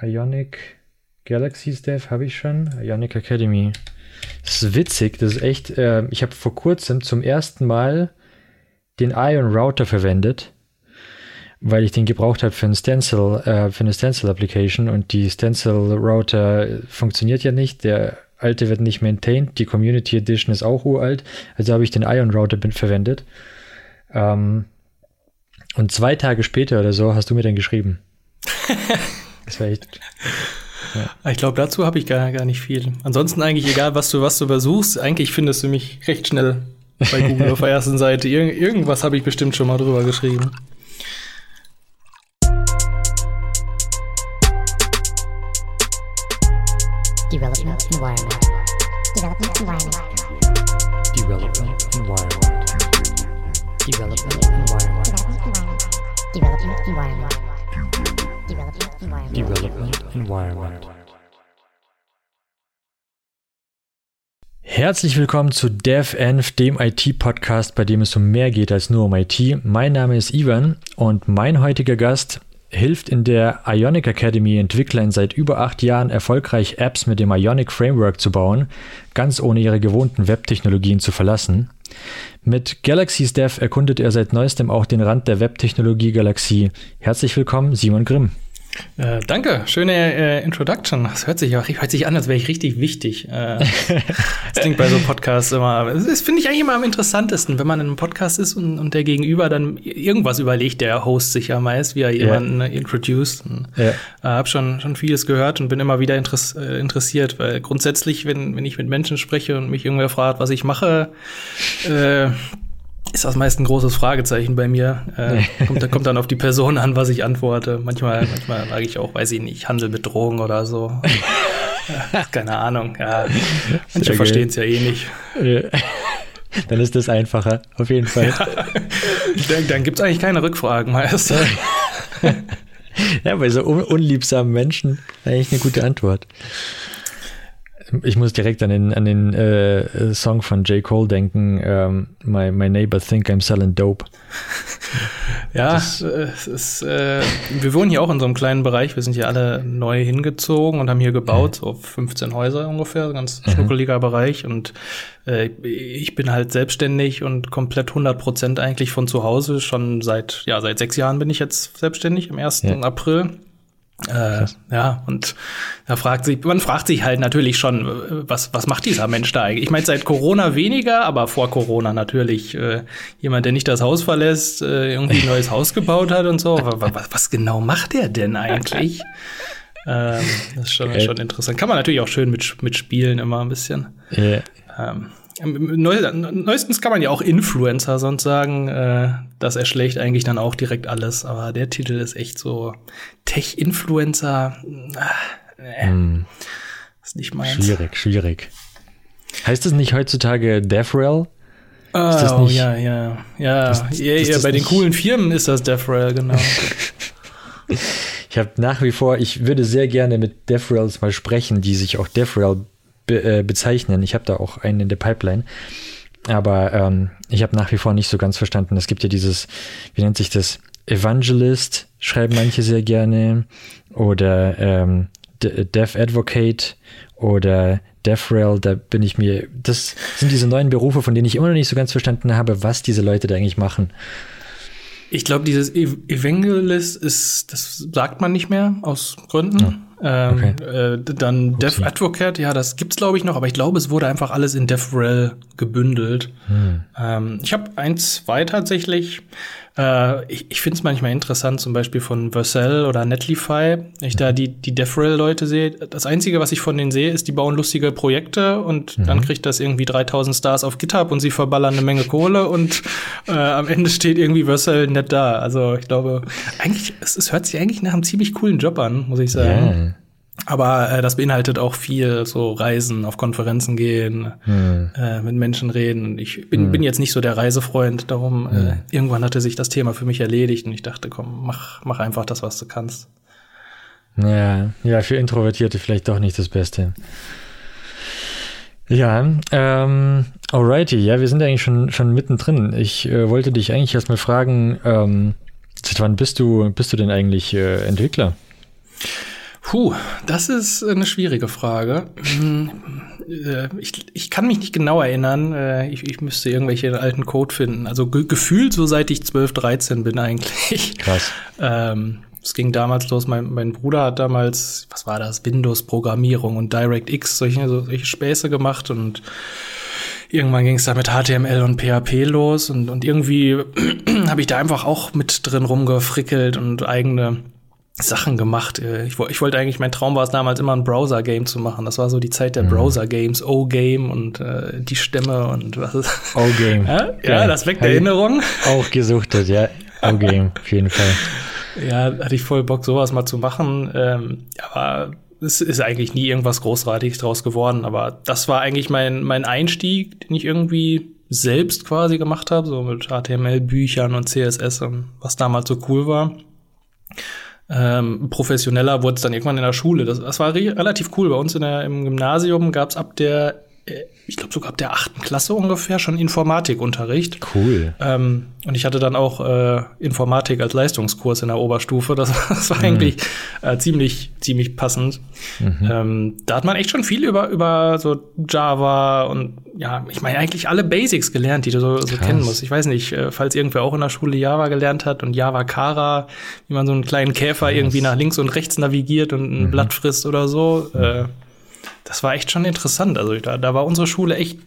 Ionic Galaxies Dev habe ich schon. Ionic Academy. Das ist witzig, das ist echt. Äh, ich habe vor kurzem zum ersten Mal den Ion Router verwendet, weil ich den gebraucht habe für, ein Stencil, äh, für eine Stencil-Application und die Stencil-Router funktioniert ja nicht. Der alte wird nicht maintained, die Community Edition ist auch uralt, also habe ich den Ion Router verwendet. Ähm, und zwei Tage später oder so hast du mir dann geschrieben. das war echt. Ja. Ich glaube, dazu habe ich gar, gar nicht viel. Ansonsten eigentlich egal, was du, was du versuchst, eigentlich findest du mich recht schnell bei Google auf der ersten Seite. Ir irgendwas habe ich bestimmt schon mal drüber geschrieben. Development Environment. Development Environment. Development Environment. Development Environment. Development Environment. Development Environment. Herzlich willkommen zu DevEnv, dem IT-Podcast, bei dem es um mehr geht als nur um IT. Mein Name ist Ivan und mein heutiger Gast hilft in der Ionic Academy Entwicklern seit über acht Jahren erfolgreich Apps mit dem Ionic Framework zu bauen, ganz ohne ihre gewohnten Webtechnologien zu verlassen. Mit Galaxy's Dev erkundet er seit neuestem auch den Rand der Webtechnologie-Galaxie. Herzlich willkommen, Simon Grimm. Äh, danke, schöne äh, Introduction. Das hört sich auch hört sich an, als wäre ich richtig wichtig. Äh, das klingt bei so Podcasts immer. Das finde ich eigentlich immer am interessantesten, wenn man in einem Podcast ist und, und der Gegenüber dann irgendwas überlegt, der Host sich ja meist, wie er jemanden yeah. introduced. Ja. Äh, habe schon schon vieles gehört und bin immer wieder interess äh, interessiert, weil grundsätzlich, wenn wenn ich mit Menschen spreche und mich irgendwer fragt, was ich mache, äh, ist das meist ein großes Fragezeichen bei mir. Äh, kommt, kommt, dann auf die Person an, was ich antworte. Manchmal, manchmal sage ich auch, weiß ich nicht, Handel mit Drogen oder so. keine Ahnung. Ja, manche verstehen es ja eh nicht. Dann ist das einfacher, auf jeden Fall. Ja. Dann, dann gibt es eigentlich keine Rückfragen meist. ja, bei so un unliebsamen Menschen eigentlich eine gute Antwort. Ich muss direkt an den, an den äh, Song von J. Cole denken, ähm, my, my Neighbor Think I'm Selling Dope. ja, das, es ist, äh, wir wohnen hier auch in so einem kleinen Bereich. Wir sind hier alle neu hingezogen und haben hier gebaut, so 15 Häuser ungefähr, ganz schnuckeliger Bereich. Und äh, ich bin halt selbstständig und komplett 100 Prozent eigentlich von zu Hause. Schon seit, ja, seit sechs Jahren bin ich jetzt selbstständig, am 1. Ja. April. Äh, ja, und da fragt sich, man fragt sich halt natürlich schon, was, was macht dieser Mensch da eigentlich? Ich meine, seit Corona weniger, aber vor Corona natürlich äh, jemand, der nicht das Haus verlässt, äh, irgendwie ein neues Haus gebaut hat und so. Was, was genau macht der denn eigentlich? ähm, das ist schon, schon interessant. Kann man natürlich auch schön mit, mit spielen immer ein bisschen. Yeah. Ähm, Neuestens kann man ja auch Influencer sonst sagen, äh, das erschlägt eigentlich dann auch direkt alles. Aber der Titel ist echt so Tech-Influencer. Äh, hm. Ist nicht meins. Schwierig, schwierig. Heißt das nicht heutzutage DevRel? Oh, das nicht, ja, ja, ja. Das, ja, ja bei den coolen Firmen ist das DevRel, genau. ich habe nach wie vor, ich würde sehr gerne mit DevRels mal sprechen, die sich auch DevRel be äh, bezeichnen. Ich habe da auch einen in der Pipeline. Aber ähm, ich habe nach wie vor nicht so ganz verstanden. Es gibt ja dieses, wie nennt sich das? Evangelist, schreiben manche sehr gerne. Oder ähm, Dev Advocate oder DevRel, da bin ich mir, das sind diese neuen Berufe, von denen ich immer noch nicht so ganz verstanden habe, was diese Leute da eigentlich machen. Ich glaube, dieses Evangelist ist, das sagt man nicht mehr aus Gründen. Ja. Ähm, okay. äh, dann Upsi. Dev Advocate, ja, das gibt's glaube ich noch, aber ich glaube, es wurde einfach alles in DevRel gebündelt. Hm. Ähm, ich habe ein, zwei tatsächlich. Äh, ich ich finde es manchmal interessant, zum Beispiel von Vercel oder Netlify, wenn ich mhm. da die, die DevRel-Leute sehe. Das Einzige, was ich von denen sehe, ist, die bauen lustige Projekte und mhm. dann kriegt das irgendwie 3000 Stars auf GitHub und sie verballern eine Menge Kohle und äh, am Ende steht irgendwie Vercel nett da. Also ich glaube, eigentlich, es, es hört sich eigentlich nach einem ziemlich coolen Job an, muss ich sagen. Yeah. Aber äh, das beinhaltet auch viel so Reisen, auf Konferenzen gehen, hm. äh, mit Menschen reden. Ich bin, hm. bin jetzt nicht so der Reisefreund, darum hm. äh, irgendwann hatte sich das Thema für mich erledigt und ich dachte, komm, mach, mach einfach das, was du kannst. Ja, ja, für Introvertierte vielleicht doch nicht das Beste. Ja, ähm, alrighty, ja, wir sind eigentlich schon, schon mittendrin. Ich äh, wollte dich eigentlich erstmal fragen, ähm, seit wann bist du, bist du denn eigentlich äh, Entwickler? Puh, das ist eine schwierige Frage. Hm, äh, ich, ich kann mich nicht genau erinnern. Äh, ich, ich müsste irgendwelche alten Code finden. Also ge gefühlt so seit ich 12, 13 bin eigentlich. Krass. Ähm, es ging damals los, mein, mein Bruder hat damals, was war das, Windows-Programmierung und DirectX, solche, solche Späße gemacht und irgendwann ging es da mit HTML und PHP los und, und irgendwie habe ich da einfach auch mit drin rumgefrickelt und eigene Sachen gemacht. Äh, ich, ich wollte eigentlich, mein Traum war es damals immer ein Browser-Game zu machen. Das war so die Zeit der mhm. Browser-Games, O-Game und äh, die Stämme und was ist. O-Game. Ja, ja, das weckt Erinnerungen. Auch gesuchtet, ja. O-Game, auf jeden Fall. Ja, hatte ich voll Bock, sowas mal zu machen. Ähm, aber es ist eigentlich nie irgendwas Großartiges draus geworden. Aber das war eigentlich mein, mein Einstieg, den ich irgendwie selbst quasi gemacht habe, so mit HTML-Büchern und CSS und was damals so cool war. Ähm, professioneller wurde es dann irgendwann in der Schule. Das, das war re relativ cool. Bei uns in der, im Gymnasium gab es ab der ich glaube sogar ab der achten Klasse ungefähr schon Informatikunterricht. Cool. Ähm, und ich hatte dann auch äh, Informatik als Leistungskurs in der Oberstufe. Das, das war mhm. eigentlich äh, ziemlich, ziemlich passend. Mhm. Ähm, da hat man echt schon viel über, über so Java und ja, ich meine eigentlich alle Basics gelernt, die du so, so kennen musst. Ich weiß nicht, äh, falls irgendwer auch in der Schule Java gelernt hat und Java Kara, wie man so einen kleinen Käfer Krass. irgendwie nach links und rechts navigiert und ein mhm. Blatt frisst oder so. Äh, das war echt schon interessant. Also da, da war unsere Schule echt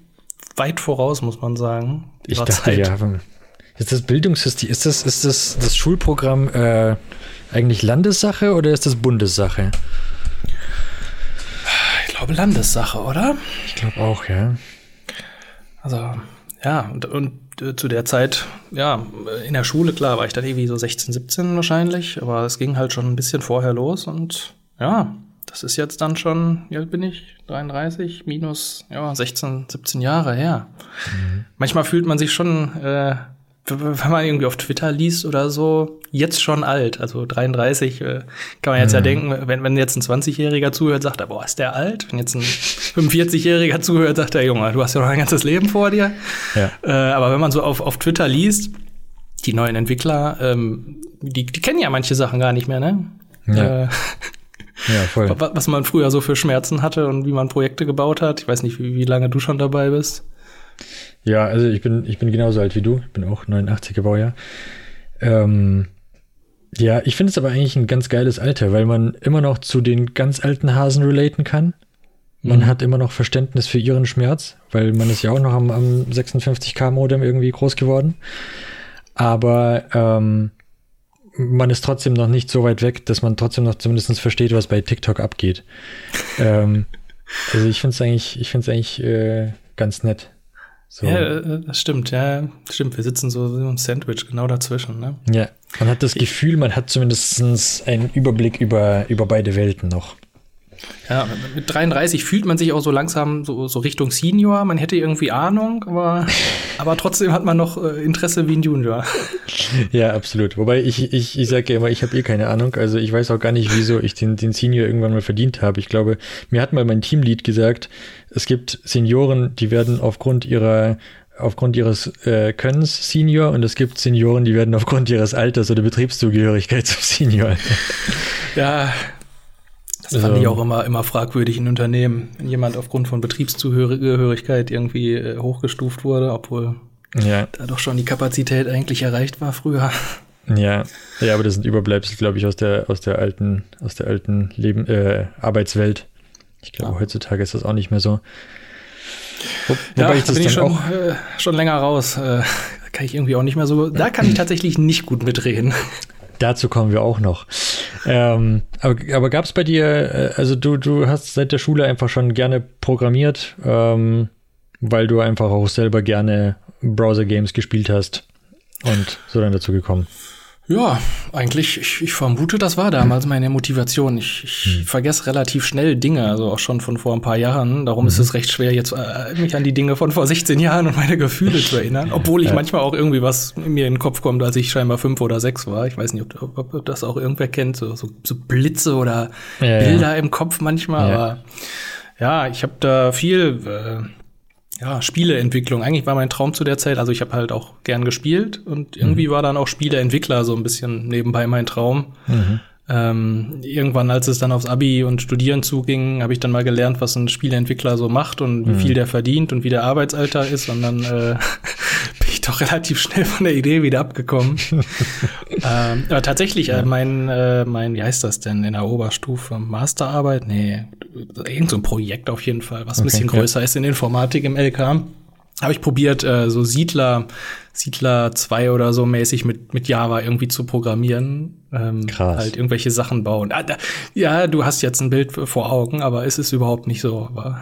weit voraus, muss man sagen. Ich dachte, Zeit. ja, ist das Bildungssystem, ist das, ist das, das Schulprogramm äh, eigentlich Landessache oder ist das Bundessache? Ich glaube Landessache, oder? Ich glaube auch, ja. Also, ja, und, und äh, zu der Zeit, ja, in der Schule, klar, war ich dann irgendwie so 16, 17 wahrscheinlich, aber es ging halt schon ein bisschen vorher los und ja, das ist jetzt dann schon, wie alt bin ich? 33 minus ja, 16, 17 Jahre her. Mhm. Manchmal fühlt man sich schon, äh, wenn man irgendwie auf Twitter liest oder so, jetzt schon alt. Also 33 äh, kann man jetzt mhm. ja denken, wenn, wenn jetzt ein 20-Jähriger zuhört, sagt er, boah, ist der alt? Wenn jetzt ein 45-Jähriger zuhört, sagt er, Junge, du hast ja noch ein ganzes Leben vor dir. Ja. Äh, aber wenn man so auf, auf Twitter liest, die neuen Entwickler, ähm, die, die kennen ja manche Sachen gar nicht mehr, ne? Ja. Äh, ja, voll. Was man früher so für Schmerzen hatte und wie man Projekte gebaut hat. Ich weiß nicht, wie, wie lange du schon dabei bist. Ja, also ich bin, ich bin genauso alt wie du. Ich bin auch 89er Baujahr. Ähm, ja, ich finde es aber eigentlich ein ganz geiles Alter, weil man immer noch zu den ganz alten Hasen relaten kann. Man mhm. hat immer noch Verständnis für ihren Schmerz, weil man ist ja auch noch am, am 56K-Modem irgendwie groß geworden. Aber ähm, man ist trotzdem noch nicht so weit weg, dass man trotzdem noch zumindest versteht, was bei TikTok abgeht. ähm, also ich finde es eigentlich, ich finde es eigentlich äh, ganz nett. So. Ja, äh, das stimmt, ja, stimmt. Wir sitzen so im Sandwich genau dazwischen, ne? Ja, man hat das Gefühl, man hat zumindest einen Überblick über, über beide Welten noch. Ja, mit 33 fühlt man sich auch so langsam so, so Richtung Senior. Man hätte irgendwie Ahnung, aber, aber trotzdem hat man noch äh, Interesse wie ein Junior. Ja, absolut. Wobei ich, ich, ich sage ja immer, ich habe eh keine Ahnung. Also ich weiß auch gar nicht, wieso ich den, den Senior irgendwann mal verdient habe. Ich glaube, mir hat mal mein Teamlead gesagt, es gibt Senioren, die werden aufgrund ihrer aufgrund ihres äh, Könnens Senior und es gibt Senioren, die werden aufgrund ihres Alters oder Betriebszugehörigkeit zum Senior. Ja, das fand ich auch immer, immer fragwürdig in Unternehmen, wenn jemand aufgrund von Betriebszugehörigkeit irgendwie äh, hochgestuft wurde, obwohl ja. da doch schon die Kapazität eigentlich erreicht war früher. Ja, ja, aber das sind Überbleibsel, glaube ich, aus der, aus der alten, aus der alten Leben, äh, Arbeitswelt. Ich glaube, ja. heutzutage ist das auch nicht mehr so. Wo, ja, ich da bin ich schon, äh, schon länger raus. Äh, kann ich irgendwie auch nicht mehr so. Da kann ich tatsächlich nicht gut mitreden. Dazu kommen wir auch noch. Ähm, aber aber gab es bei dir, äh, also du, du hast seit der Schule einfach schon gerne programmiert, ähm, weil du einfach auch selber gerne Browser-Games gespielt hast und so dann dazu gekommen. Ja, eigentlich, ich, ich vermute, das war damals meine Motivation. Ich, ich hm. vergesse relativ schnell Dinge, also auch schon von vor ein paar Jahren. Darum mhm. ist es recht schwer, jetzt äh, mich an die Dinge von vor 16 Jahren und meine Gefühle zu erinnern. Obwohl ich ja. manchmal auch irgendwie was mir in den Kopf kommt, als ich scheinbar fünf oder sechs war. Ich weiß nicht, ob, ob, ob das auch irgendwer kennt, so, so, so Blitze oder ja, Bilder ja. im Kopf manchmal. Aber ja, ich habe da viel. Äh, ja, Spieleentwicklung. Eigentlich war mein Traum zu der Zeit, also ich habe halt auch gern gespielt und irgendwie mhm. war dann auch Spieleentwickler so ein bisschen nebenbei mein Traum. Mhm. Ähm, irgendwann, als es dann aufs Abi und Studieren zuging, habe ich dann mal gelernt, was ein Spieleentwickler so macht und wie mhm. viel der verdient und wie der Arbeitsalter ist. Und dann äh, doch relativ schnell von der Idee wieder abgekommen. ähm, aber tatsächlich, äh, ja. mein, äh, mein, wie heißt das denn in der Oberstufe? Masterarbeit? Nee, irgend so ein Projekt auf jeden Fall, was okay, ein bisschen größer ist in Informatik im LK. Habe ich probiert, äh, so Siedler Siedler 2 oder so mäßig mit, mit Java irgendwie zu programmieren. Ähm, Krass. Halt irgendwelche Sachen bauen. Ah, da, ja, du hast jetzt ein Bild vor Augen, aber es ist überhaupt nicht so. Aber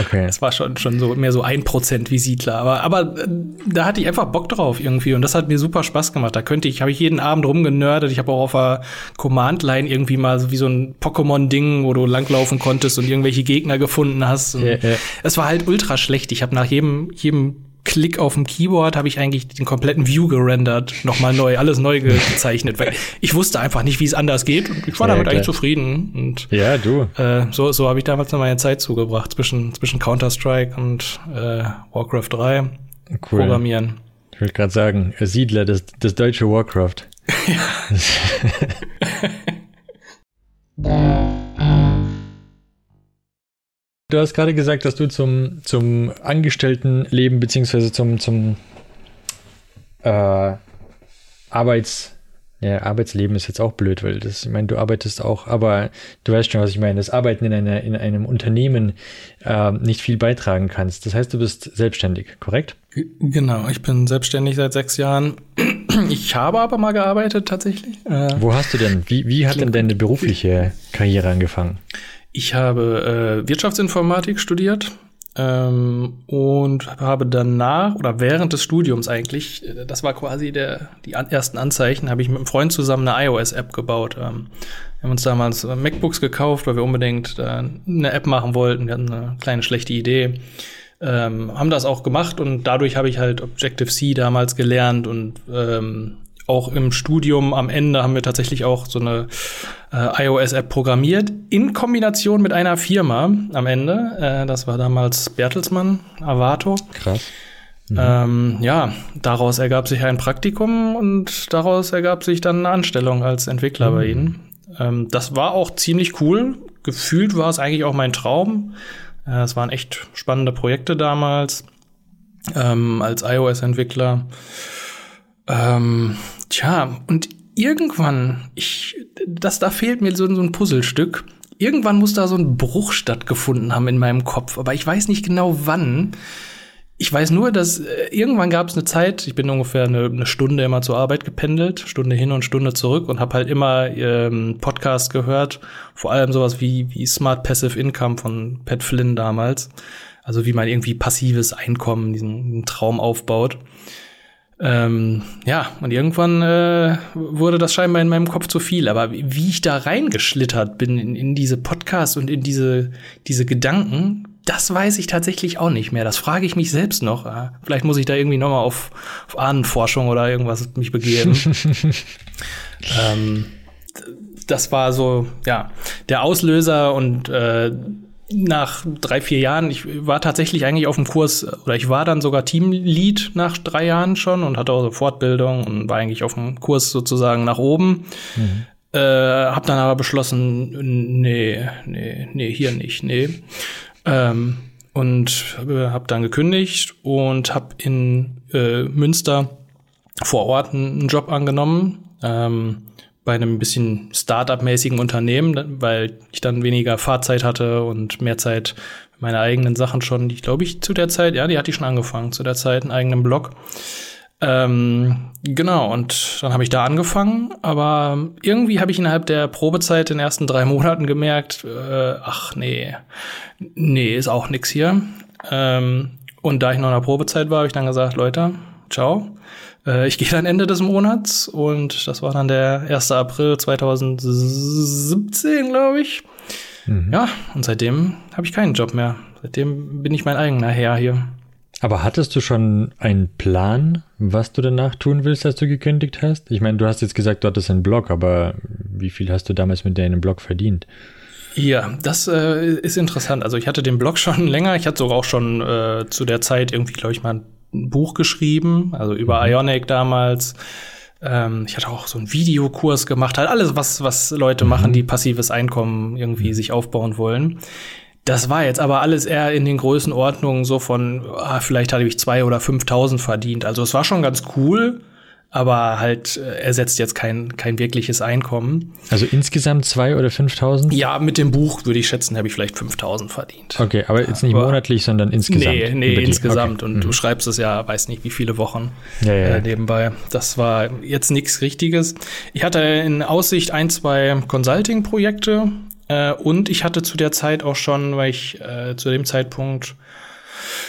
okay. es war schon, schon so mehr so ein Prozent wie Siedler. Aber, aber äh, da hatte ich einfach Bock drauf irgendwie und das hat mir super Spaß gemacht. Da könnte ich, habe ich jeden Abend rumgenördet. Ich habe auch auf der Command-Line irgendwie mal so wie so ein Pokémon-Ding, wo du langlaufen konntest und irgendwelche Gegner gefunden hast. Ja, ja. Es war halt ultra schlecht. Ich habe nach jedem, jedem Klick auf dem Keyboard habe ich eigentlich den kompletten View gerendert, nochmal neu, alles neu gezeichnet, weil ich wusste einfach nicht, wie es anders geht und ich war ja, damit klar. eigentlich zufrieden. Und ja, du. Äh, so so habe ich damals noch meine Zeit zugebracht zwischen, zwischen Counter-Strike und äh, Warcraft 3 cool. programmieren. Ich will gerade sagen, Siedler, das, das deutsche Warcraft. Ja. Du hast gerade gesagt, dass du zum, zum Angestelltenleben beziehungsweise zum, zum äh, Arbeits, ja, Arbeitsleben ist jetzt auch blöd, weil das, ich meine, du arbeitest auch, aber du weißt schon, was ich meine, das Arbeiten in, einer, in einem Unternehmen äh, nicht viel beitragen kannst. Das heißt, du bist selbstständig, korrekt? Genau, ich bin selbstständig seit sechs Jahren. Ich habe aber mal gearbeitet tatsächlich. Äh, Wo hast du denn? Wie, wie hat denn deine berufliche Karriere angefangen? Ich habe äh, Wirtschaftsinformatik studiert ähm, und habe danach oder während des Studiums eigentlich, äh, das war quasi der, die an, ersten Anzeichen, habe ich mit einem Freund zusammen eine iOS-App gebaut. Ähm, wir haben uns damals äh, MacBooks gekauft, weil wir unbedingt äh, eine App machen wollten. Wir hatten eine kleine schlechte Idee. Ähm, haben das auch gemacht und dadurch habe ich halt Objective-C damals gelernt und ähm, auch im Studium am Ende haben wir tatsächlich auch so eine äh, iOS-App programmiert, in Kombination mit einer Firma am Ende. Äh, das war damals Bertelsmann, Avato. Krass. Mhm. Ähm, ja, daraus ergab sich ein Praktikum und daraus ergab sich dann eine Anstellung als Entwickler mhm. bei ihnen. Ähm, das war auch ziemlich cool. Gefühlt war es eigentlich auch mein Traum. Äh, es waren echt spannende Projekte damals ähm, als iOS-Entwickler. Ähm, tja, und irgendwann, ich, das, da fehlt mir so, so ein Puzzlestück. Irgendwann muss da so ein Bruch stattgefunden haben in meinem Kopf, aber ich weiß nicht genau wann. Ich weiß nur, dass äh, irgendwann gab es eine Zeit, ich bin ungefähr eine, eine, Stunde immer zur Arbeit gependelt, Stunde hin und Stunde zurück und habe halt immer ähm, Podcasts gehört, vor allem sowas wie, wie Smart Passive Income von Pat Flynn damals. Also wie man irgendwie passives Einkommen, diesen, diesen Traum aufbaut. Ähm, ja, und irgendwann äh, wurde das scheinbar in meinem Kopf zu viel. Aber wie ich da reingeschlittert bin in, in diese Podcasts und in diese, diese Gedanken, das weiß ich tatsächlich auch nicht mehr. Das frage ich mich selbst noch. Äh, vielleicht muss ich da irgendwie nochmal auf, auf Ahnenforschung oder irgendwas mich begeben. ähm, das war so, ja, der Auslöser und äh, nach drei, vier Jahren, ich war tatsächlich eigentlich auf dem Kurs, oder ich war dann sogar Teamlead nach drei Jahren schon und hatte auch so Fortbildung und war eigentlich auf dem Kurs sozusagen nach oben. Mhm. Äh, hab dann aber beschlossen, nee, nee, nee, hier nicht, nee. Ähm, und habe dann gekündigt und habe in äh, Münster vor Ort einen Job angenommen. Ähm, bei einem bisschen Startup-mäßigen Unternehmen, weil ich dann weniger Fahrzeit hatte und mehr Zeit meine eigenen Sachen schon, die glaube ich zu der Zeit, ja, die hatte ich schon angefangen, zu der Zeit einen eigenen Blog. Ähm, genau, und dann habe ich da angefangen, aber irgendwie habe ich innerhalb der Probezeit in den ersten drei Monaten gemerkt, äh, ach nee, nee, ist auch nix hier. Ähm, und da ich noch in der Probezeit war, habe ich dann gesagt, Leute, ciao. Äh, ich gehe dann Ende des Monats und das war dann der 1. April 2017, glaube ich. Mhm. Ja, und seitdem habe ich keinen Job mehr. Seitdem bin ich mein eigener Herr hier. Aber hattest du schon einen Plan, was du danach tun willst, als du gekündigt hast? Ich meine, du hast jetzt gesagt, du hattest einen Blog, aber wie viel hast du damals mit deinem Blog verdient? Ja, das äh, ist interessant. Also ich hatte den Blog schon länger. Ich hatte sogar auch schon äh, zu der Zeit irgendwie, glaube ich, mal ein Buch geschrieben, also über mhm. Ionic damals. Ähm, ich hatte auch so einen Videokurs gemacht, halt alles, was, was Leute mhm. machen, die passives Einkommen irgendwie mhm. sich aufbauen wollen. Das war jetzt aber alles eher in den Größenordnungen so von, ah, vielleicht hatte ich zwei oder 5.000 verdient. Also es war schon ganz cool aber halt äh, ersetzt jetzt kein, kein wirkliches Einkommen. Also insgesamt zwei oder 5000? Ja, mit dem Buch würde ich schätzen, habe ich vielleicht 5000 verdient. Okay, aber jetzt nicht aber, monatlich, sondern insgesamt. Nee, nee, insgesamt. Okay. Und mhm. du schreibst es ja, weiß nicht, wie viele Wochen ja, ja. Äh, nebenbei. Das war jetzt nichts Richtiges. Ich hatte in Aussicht ein, zwei Consulting-Projekte äh, und ich hatte zu der Zeit auch schon, weil ich äh, zu dem Zeitpunkt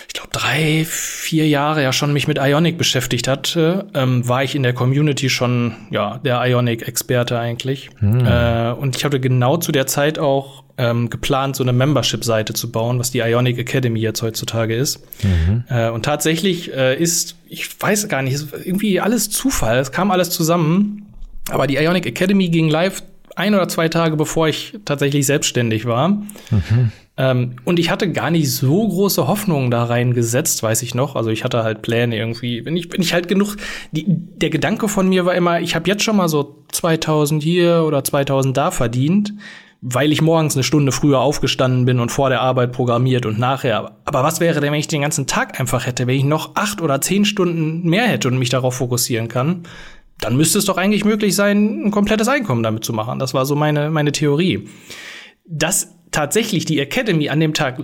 ich glaube, drei, vier Jahre ja schon mich mit Ionic beschäftigt hatte, ähm, war ich in der Community schon ja der Ionic-Experte eigentlich. Hm. Äh, und ich hatte genau zu der Zeit auch ähm, geplant, so eine Membership-Seite zu bauen, was die Ionic Academy jetzt heutzutage ist. Mhm. Äh, und tatsächlich äh, ist, ich weiß gar nicht, irgendwie alles Zufall, es kam alles zusammen. Aber die Ionic Academy ging live ein oder zwei Tage bevor ich tatsächlich selbstständig war. Mhm. Ähm, und ich hatte gar nicht so große Hoffnungen da reingesetzt, weiß ich noch. Also ich hatte halt Pläne irgendwie. Wenn ich, wenn ich halt genug, die, der Gedanke von mir war immer, ich habe jetzt schon mal so 2000 hier oder 2000 da verdient, weil ich morgens eine Stunde früher aufgestanden bin und vor der Arbeit programmiert und nachher. Aber was wäre denn, wenn ich den ganzen Tag einfach hätte, wenn ich noch acht oder zehn Stunden mehr hätte und mich darauf fokussieren kann? Dann müsste es doch eigentlich möglich sein, ein komplettes Einkommen damit zu machen. Das war so meine, meine Theorie. Das tatsächlich die Academy an dem Tag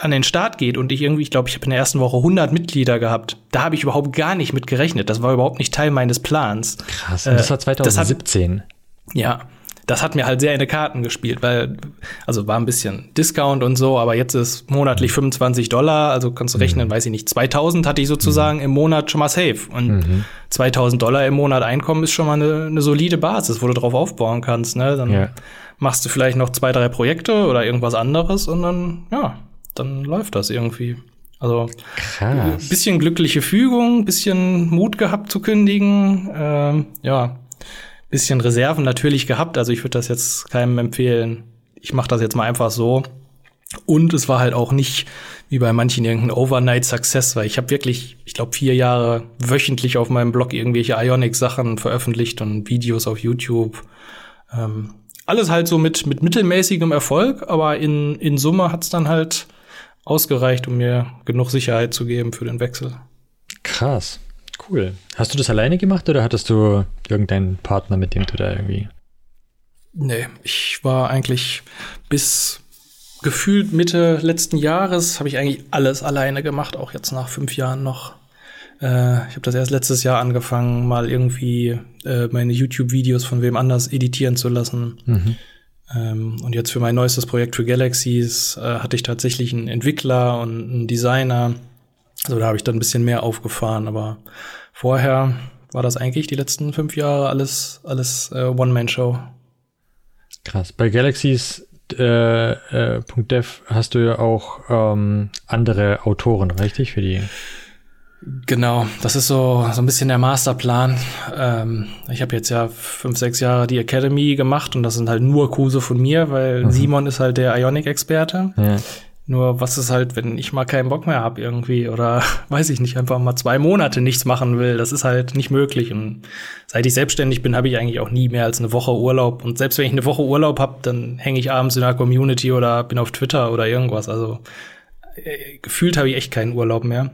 an den Start geht und ich irgendwie, ich glaube, ich habe in der ersten Woche 100 Mitglieder gehabt. Da habe ich überhaupt gar nicht mit gerechnet. Das war überhaupt nicht Teil meines Plans. Krass, und das war 2017. Äh, das hat, ja, das hat mir halt sehr in die Karten gespielt, weil, also war ein bisschen Discount und so, aber jetzt ist monatlich 25 Dollar, also kannst du rechnen, mhm. weiß ich nicht, 2000 hatte ich sozusagen mhm. im Monat schon mal safe. Und mhm. 2000 Dollar im Monat Einkommen ist schon mal eine, eine solide Basis, wo du drauf aufbauen kannst, ne? Dann ja machst du vielleicht noch zwei, drei Projekte oder irgendwas anderes und dann, ja, dann läuft das irgendwie. Also Krass. bisschen glückliche Fügung, bisschen Mut gehabt zu kündigen, ähm, ja, bisschen Reserven natürlich gehabt. Also ich würde das jetzt keinem empfehlen. Ich mache das jetzt mal einfach so. Und es war halt auch nicht wie bei manchen irgendein Overnight Success, weil ich habe wirklich, ich glaube, vier Jahre wöchentlich auf meinem Blog irgendwelche Ionic-Sachen veröffentlicht und Videos auf YouTube. Ähm, alles halt so mit, mit mittelmäßigem Erfolg, aber in, in Summe hat's dann halt ausgereicht, um mir genug Sicherheit zu geben für den Wechsel. Krass, cool. Hast du das alleine gemacht oder hattest du irgendeinen Partner, mit dem du da irgendwie? Nee, ich war eigentlich bis gefühlt Mitte letzten Jahres habe ich eigentlich alles alleine gemacht, auch jetzt nach fünf Jahren noch. Äh, ich habe das erst letztes Jahr angefangen, mal irgendwie äh, meine YouTube-Videos von wem anders editieren zu lassen. Mhm. Ähm, und jetzt für mein neuestes Projekt für Galaxies äh, hatte ich tatsächlich einen Entwickler und einen Designer. Also da habe ich dann ein bisschen mehr aufgefahren, aber vorher war das eigentlich die letzten fünf Jahre alles, alles äh, One-Man-Show. Krass. Bei Galaxies äh, äh, .dev hast du ja auch ähm, andere Autoren, richtig? Für die Genau, das ist so, so ein bisschen der Masterplan. Ähm, ich habe jetzt ja fünf, sechs Jahre die Academy gemacht und das sind halt nur Kurse von mir, weil mhm. Simon ist halt der Ionic-Experte. Ja. Nur was ist halt, wenn ich mal keinen Bock mehr habe irgendwie oder weiß ich nicht, einfach mal zwei Monate nichts machen will, das ist halt nicht möglich. Und seit ich selbstständig bin, habe ich eigentlich auch nie mehr als eine Woche Urlaub. Und selbst wenn ich eine Woche Urlaub habe, dann hänge ich abends in der Community oder bin auf Twitter oder irgendwas. Also äh, gefühlt habe ich echt keinen Urlaub mehr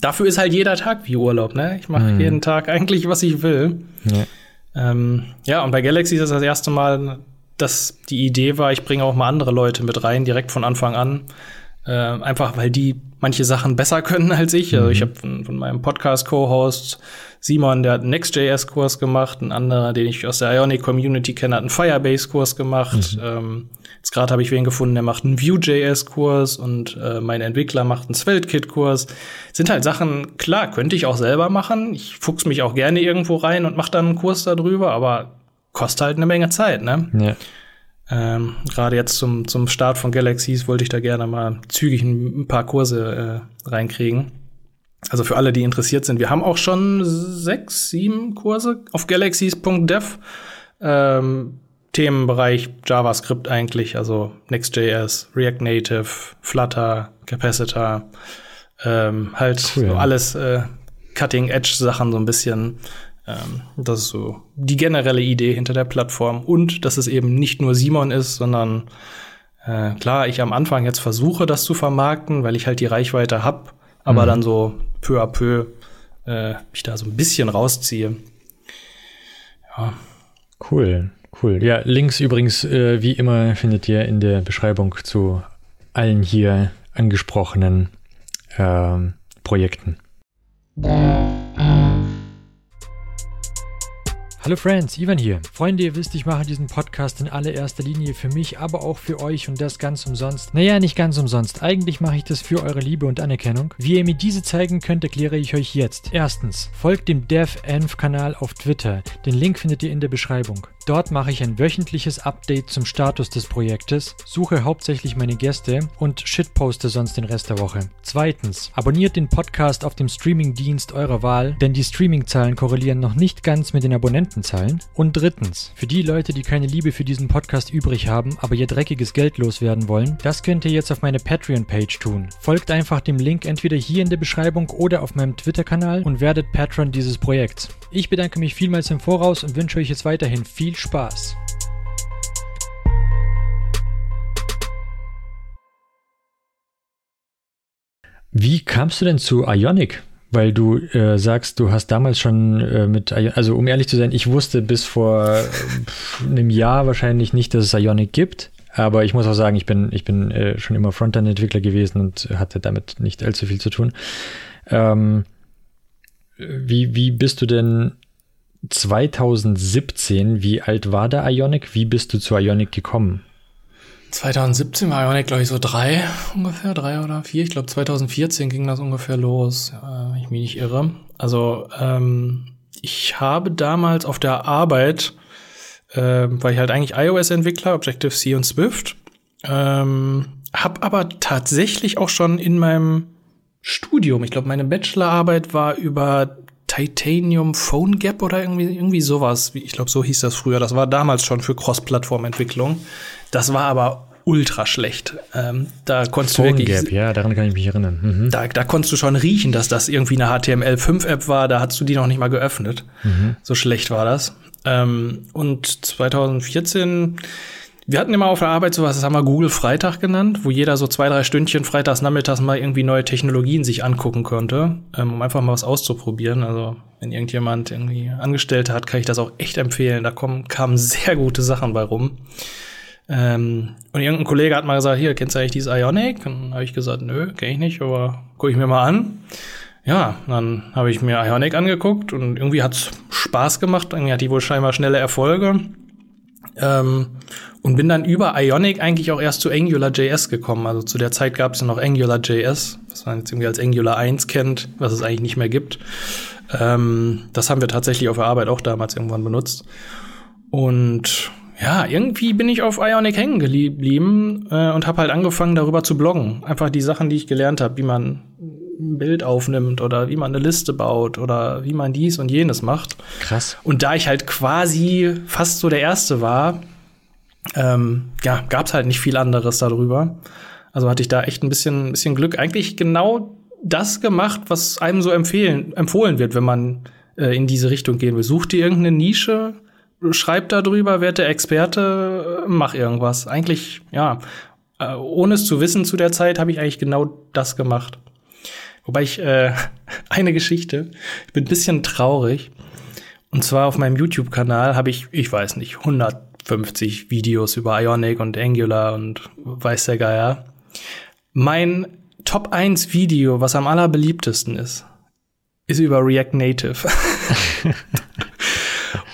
dafür ist halt jeder Tag wie Urlaub, ne? Ich mache mhm. jeden Tag eigentlich, was ich will. Ja. Ähm, ja, und bei Galaxy ist das das erste Mal, dass die Idee war, ich bringe auch mal andere Leute mit rein, direkt von Anfang an. Äh, einfach weil die manche Sachen besser können als ich. Also ich mhm. habe von, von, meinem Podcast-Co-Host Simon, der hat einen Next.js-Kurs gemacht, ein anderer, den ich aus der Ionic-Community kenne, hat einen Firebase-Kurs gemacht. Mhm. Ähm, Jetzt gerade habe ich wen gefunden, der macht einen Vue.js-Kurs und äh, mein Entwickler macht einen Svelte-Kit-Kurs. Sind halt Sachen, klar, könnte ich auch selber machen. Ich fuchs mich auch gerne irgendwo rein und mache dann einen Kurs darüber, aber kostet halt eine Menge Zeit, ne? Ja. Ähm, Gerade jetzt zum, zum Start von Galaxies wollte ich da gerne mal zügig ein, paar Kurse äh, reinkriegen. Also für alle, die interessiert sind, wir haben auch schon sechs, sieben Kurse auf galaxies.dev. Ähm, Themenbereich JavaScript eigentlich, also Next.js, React Native, Flutter, Capacitor, ähm, halt cool. so alles äh, Cutting-Edge-Sachen so ein bisschen. Ähm, das ist so die generelle Idee hinter der Plattform. Und dass es eben nicht nur Simon ist, sondern äh, klar, ich am Anfang jetzt versuche, das zu vermarkten, weil ich halt die Reichweite hab, aber mhm. dann so peu à peu äh, mich da so ein bisschen rausziehe. Ja. Cool, cool. Ja, Links übrigens, äh, wie immer, findet ihr in der Beschreibung zu allen hier angesprochenen ähm, Projekten. Hallo Friends, Ivan hier. Freunde, ihr wisst, ich mache diesen Podcast in allererster Linie für mich, aber auch für euch und das ganz umsonst. Naja, nicht ganz umsonst. Eigentlich mache ich das für eure Liebe und Anerkennung. Wie ihr mir diese zeigen könnt, erkläre ich euch jetzt. Erstens, folgt dem DevEnv-Kanal auf Twitter. Den Link findet ihr in der Beschreibung. Dort mache ich ein wöchentliches Update zum Status des Projektes, suche hauptsächlich meine Gäste und shitposte sonst den Rest der Woche. Zweitens, abonniert den Podcast auf dem Streamingdienst eurer Wahl, denn die Streamingzahlen korrelieren noch nicht ganz mit den Abonnentenzahlen. Und drittens, für die Leute, die keine Liebe für diesen Podcast übrig haben, aber ihr dreckiges Geld loswerden wollen, das könnt ihr jetzt auf meine Patreon-Page tun. Folgt einfach dem Link entweder hier in der Beschreibung oder auf meinem Twitter-Kanal und werdet Patron dieses Projekts. Ich bedanke mich vielmals im Voraus und wünsche euch jetzt weiterhin viel Spaß. Wie kamst du denn zu Ionic? Weil du äh, sagst, du hast damals schon äh, mit, also um ehrlich zu sein, ich wusste bis vor einem Jahr wahrscheinlich nicht, dass es Ionic gibt. Aber ich muss auch sagen, ich bin, ich bin äh, schon immer Frontend-Entwickler gewesen und hatte damit nicht allzu viel zu tun. Ähm, wie, wie bist du denn 2017, wie alt war der Ionic? Wie bist du zu Ionic gekommen? 2017 war Ionic, glaube ich, so drei ungefähr, drei oder vier. Ich glaube, 2014 ging das ungefähr los, wenn ich mich nicht irre. Also ähm, ich habe damals auf der Arbeit, äh, war ich halt eigentlich iOS-Entwickler, Objective-C und Swift, ähm, habe aber tatsächlich auch schon in meinem Studium, ich glaube, meine Bachelorarbeit war über Titanium Phone Gap oder irgendwie, irgendwie sowas. Ich glaube, so hieß das früher. Das war damals schon für Cross-Plattform-Entwicklung. Das war aber ultra schlecht. Ähm, da konntest Phone du wirklich. Gap, ja, daran kann ich mich erinnern. Mhm. Da, da konntest du schon riechen, dass das irgendwie eine HTML5-App war. Da hast du die noch nicht mal geöffnet. Mhm. So schlecht war das. Ähm, und 2014 wir hatten immer auf der Arbeit sowas, das haben wir Google Freitag genannt, wo jeder so zwei, drei Stündchen freitags nachmittags mal irgendwie neue Technologien sich angucken konnte, ähm, um einfach mal was auszuprobieren. Also wenn irgendjemand irgendwie Angestellte hat, kann ich das auch echt empfehlen. Da kommen, kamen sehr gute Sachen bei rum. Ähm, und irgendein Kollege hat mal gesagt, hier, kennst du eigentlich dieses Ionic? Und dann habe ich gesagt, nö, kenn ich nicht, aber gucke ich mir mal an. Ja, dann habe ich mir Ionic angeguckt und irgendwie hat's Spaß gemacht. Irgendwie hat die wohl scheinbar schnelle Erfolge. Ähm, und bin dann über Ionic eigentlich auch erst zu AngularJS gekommen. Also zu der Zeit gab es ja noch AngularJS, was man jetzt irgendwie als Angular 1 kennt, was es eigentlich nicht mehr gibt. Ähm, das haben wir tatsächlich auf der Arbeit auch damals irgendwann benutzt. Und ja, irgendwie bin ich auf Ionic hängen geblieben äh, und habe halt angefangen, darüber zu bloggen. Einfach die Sachen, die ich gelernt habe, wie man ein Bild aufnimmt oder wie man eine Liste baut oder wie man dies und jenes macht. Krass. Und da ich halt quasi fast so der Erste war, ähm, ja, gab es halt nicht viel anderes darüber. Also hatte ich da echt ein bisschen, ein bisschen Glück. Eigentlich genau das gemacht, was einem so empfehlen, empfohlen wird, wenn man äh, in diese Richtung gehen will. Such dir irgendeine Nische, schreib da drüber, werde Experte, mach irgendwas. Eigentlich, ja, äh, ohne es zu wissen zu der Zeit, habe ich eigentlich genau das gemacht. Wobei ich äh, eine Geschichte, ich bin ein bisschen traurig. Und zwar auf meinem YouTube-Kanal habe ich, ich weiß nicht, 150 Videos über Ionic und Angular und weiß der Geier. Mein Top 1 Video, was am allerbeliebtesten ist, ist über React Native.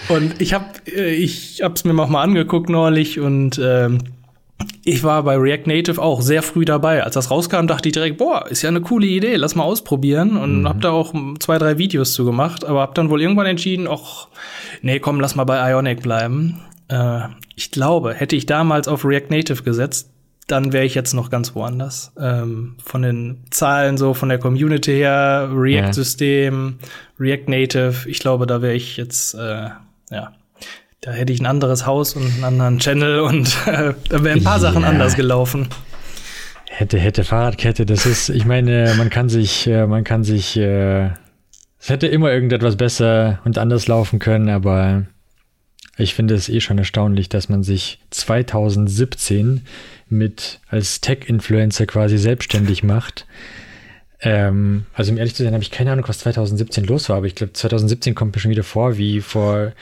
und ich habe äh, ich hab's mir noch mal angeguckt neulich und ähm, ich war bei React Native auch sehr früh dabei. Als das rauskam, dachte ich direkt, boah, ist ja eine coole Idee, lass mal ausprobieren. Und mhm. hab da auch zwei, drei Videos zu gemacht, aber hab dann wohl irgendwann entschieden, ach, nee, komm, lass mal bei Ionic bleiben. Äh, ich glaube, hätte ich damals auf React Native gesetzt, dann wäre ich jetzt noch ganz woanders. Ähm, von den Zahlen so, von der Community her, React-System, ja. React Native, ich glaube, da wäre ich jetzt, äh, ja, da hätte ich ein anderes Haus und einen anderen Channel und äh, da wären ein paar Sachen anders gelaufen. Hätte, hätte Fahrradkette, das ist, ich meine, man kann sich, äh, man kann sich äh, Es hätte immer irgendetwas besser und anders laufen können, aber ich finde es eh schon erstaunlich, dass man sich 2017 mit als Tech-Influencer quasi selbstständig macht. Ähm, also um ehrlich zu sein, habe ich keine Ahnung, was 2017 los war, aber ich glaube, 2017 kommt mir schon wieder vor, wie vor,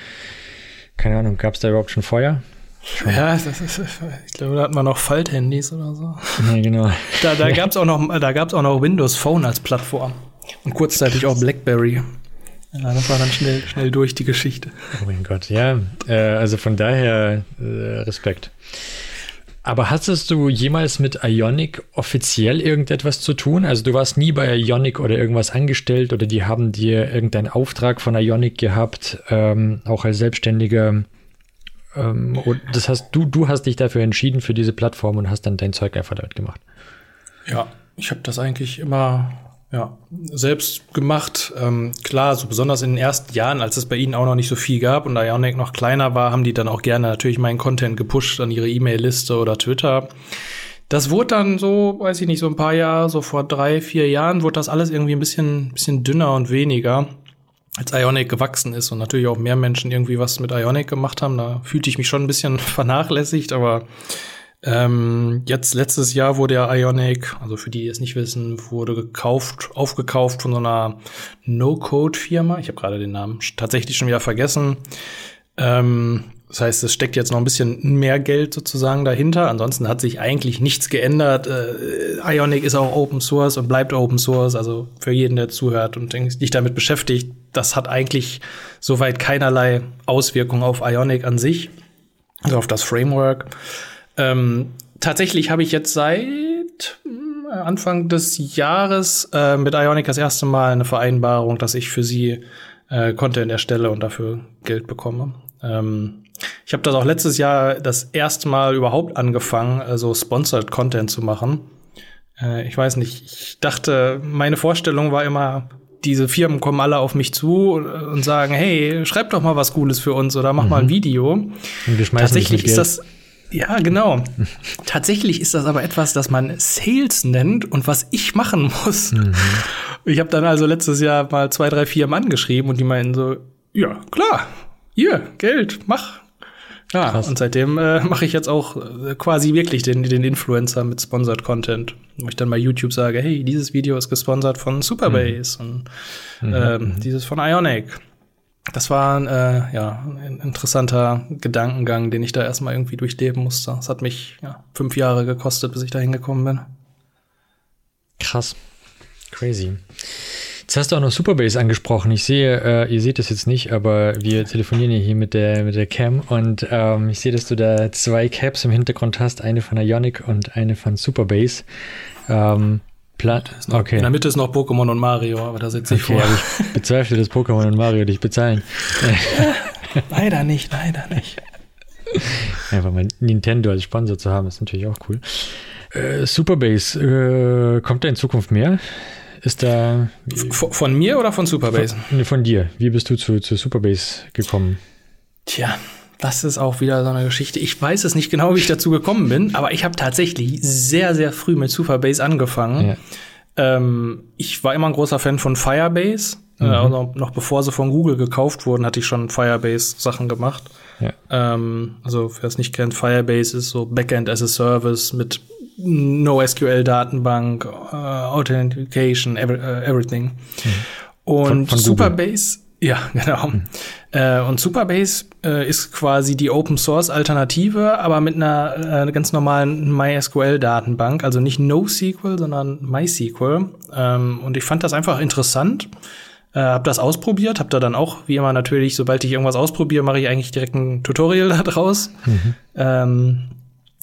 keine Ahnung, gab es da überhaupt schon Feuer? Schon. Ja, ist, ich glaube, da hatten wir noch Falthandys oder so. Ja, genau. Da, da gab es auch, noch, auch noch Windows Phone als Plattform. Und kurzzeitig auch BlackBerry. Ja, das war dann schnell, schnell durch die Geschichte. Oh mein Gott, ja. Äh, also von daher äh, Respekt. Aber hattest du jemals mit Ionic offiziell irgendetwas zu tun? Also du warst nie bei Ionic oder irgendwas angestellt oder die haben dir irgendeinen Auftrag von Ionic gehabt, ähm, auch als Selbstständiger. Ähm, das heißt, du, du hast dich dafür entschieden für diese Plattform und hast dann dein Zeug einfach damit gemacht. Ja, ich habe das eigentlich immer ja, selbst gemacht. Ähm, klar, so besonders in den ersten Jahren, als es bei ihnen auch noch nicht so viel gab und Ionic noch kleiner war, haben die dann auch gerne natürlich meinen Content gepusht an ihre E-Mail-Liste oder Twitter. Das wurde dann so, weiß ich nicht, so ein paar Jahre, so vor drei, vier Jahren, wurde das alles irgendwie ein bisschen, bisschen dünner und weniger, als Ionic gewachsen ist und natürlich auch mehr Menschen irgendwie was mit Ionic gemacht haben. Da fühlte ich mich schon ein bisschen vernachlässigt, aber ähm, jetzt letztes Jahr wurde ja Ionic, also für die, die es nicht wissen, wurde gekauft, aufgekauft von so einer No-Code-Firma. Ich habe gerade den Namen tatsächlich schon wieder vergessen. Ähm, das heißt, es steckt jetzt noch ein bisschen mehr Geld sozusagen dahinter. Ansonsten hat sich eigentlich nichts geändert. Äh, Ionic ist auch Open Source und bleibt Open Source. Also für jeden, der zuhört und sich damit beschäftigt, das hat eigentlich soweit keinerlei Auswirkungen auf Ionic an sich, also auf das Framework. Ähm, tatsächlich habe ich jetzt seit äh, Anfang des Jahres äh, mit Ionic das erste Mal eine Vereinbarung, dass ich für sie äh, Content erstelle und dafür Geld bekomme. Ähm, ich habe das auch letztes Jahr das erste Mal überhaupt angefangen, also Sponsored Content zu machen. Äh, ich weiß nicht, ich dachte, meine Vorstellung war immer, diese Firmen kommen alle auf mich zu und sagen, hey, schreib doch mal was Cooles für uns oder mach mhm. mal ein Video. Und wir Tatsächlich ist das ja, genau. Tatsächlich ist das aber etwas, das man Sales nennt und was ich machen muss. Mhm. Ich habe dann also letztes Jahr mal zwei, drei, vier Mann geschrieben und die meinen so, ja, klar, hier, Geld, mach. Ja, Krass. und seitdem äh, mache ich jetzt auch äh, quasi wirklich den, den Influencer mit Sponsored Content. Wo ich dann bei YouTube sage, hey, dieses Video ist gesponsert von Superbase mhm. und äh, mhm. dieses von Ionic das war äh, ja, ein interessanter Gedankengang, den ich da erstmal irgendwie durchleben musste. Es hat mich ja, fünf Jahre gekostet, bis ich da hingekommen bin. Krass. Crazy. Jetzt hast du auch noch Superbase angesprochen. Ich sehe, äh, ihr seht das jetzt nicht, aber wir telefonieren ja hier mit der, mit der Cam und ähm, ich sehe, dass du da zwei Caps im Hintergrund hast, eine von Ionic und eine von Superbase. Ähm, Platt. Okay. In der Mitte ist noch Pokémon und Mario, aber da sitze ich okay, vor. Ich bezweifle, dass Pokémon und Mario dich bezahlen. leider nicht, leider nicht. Einfach mal Nintendo als Sponsor zu haben, ist natürlich auch cool. Äh, Superbase, äh, kommt da in Zukunft mehr? Ist da. Von, von mir oder von Superbase? Von, von, dir. Wie bist du zu, zu Superbase gekommen? Tja, das ist auch wieder so eine Geschichte. Ich weiß es nicht genau, wie ich dazu gekommen bin, aber ich habe tatsächlich sehr, sehr früh mit Superbase angefangen. Ja. Ähm, ich war immer ein großer Fan von Firebase. Äh, mhm. Also noch bevor sie von Google gekauft wurden, hatte ich schon Firebase-Sachen gemacht. Ja. Ähm, also, wer es nicht kennt, Firebase ist so Backend as a Service mit NoSQL-Datenbank, uh, Authentication, every, uh, everything. Mhm. Und von, von Superbase ja, genau. Mhm. Äh, und Superbase äh, ist quasi die Open Source Alternative, aber mit einer äh, ganz normalen MySQL-Datenbank, also nicht NoSQL, sondern MySQL. Ähm, und ich fand das einfach interessant. Äh, hab das ausprobiert, hab da dann auch, wie immer natürlich, sobald ich irgendwas ausprobiere, mache ich eigentlich direkt ein Tutorial da draus. Mhm. Ähm,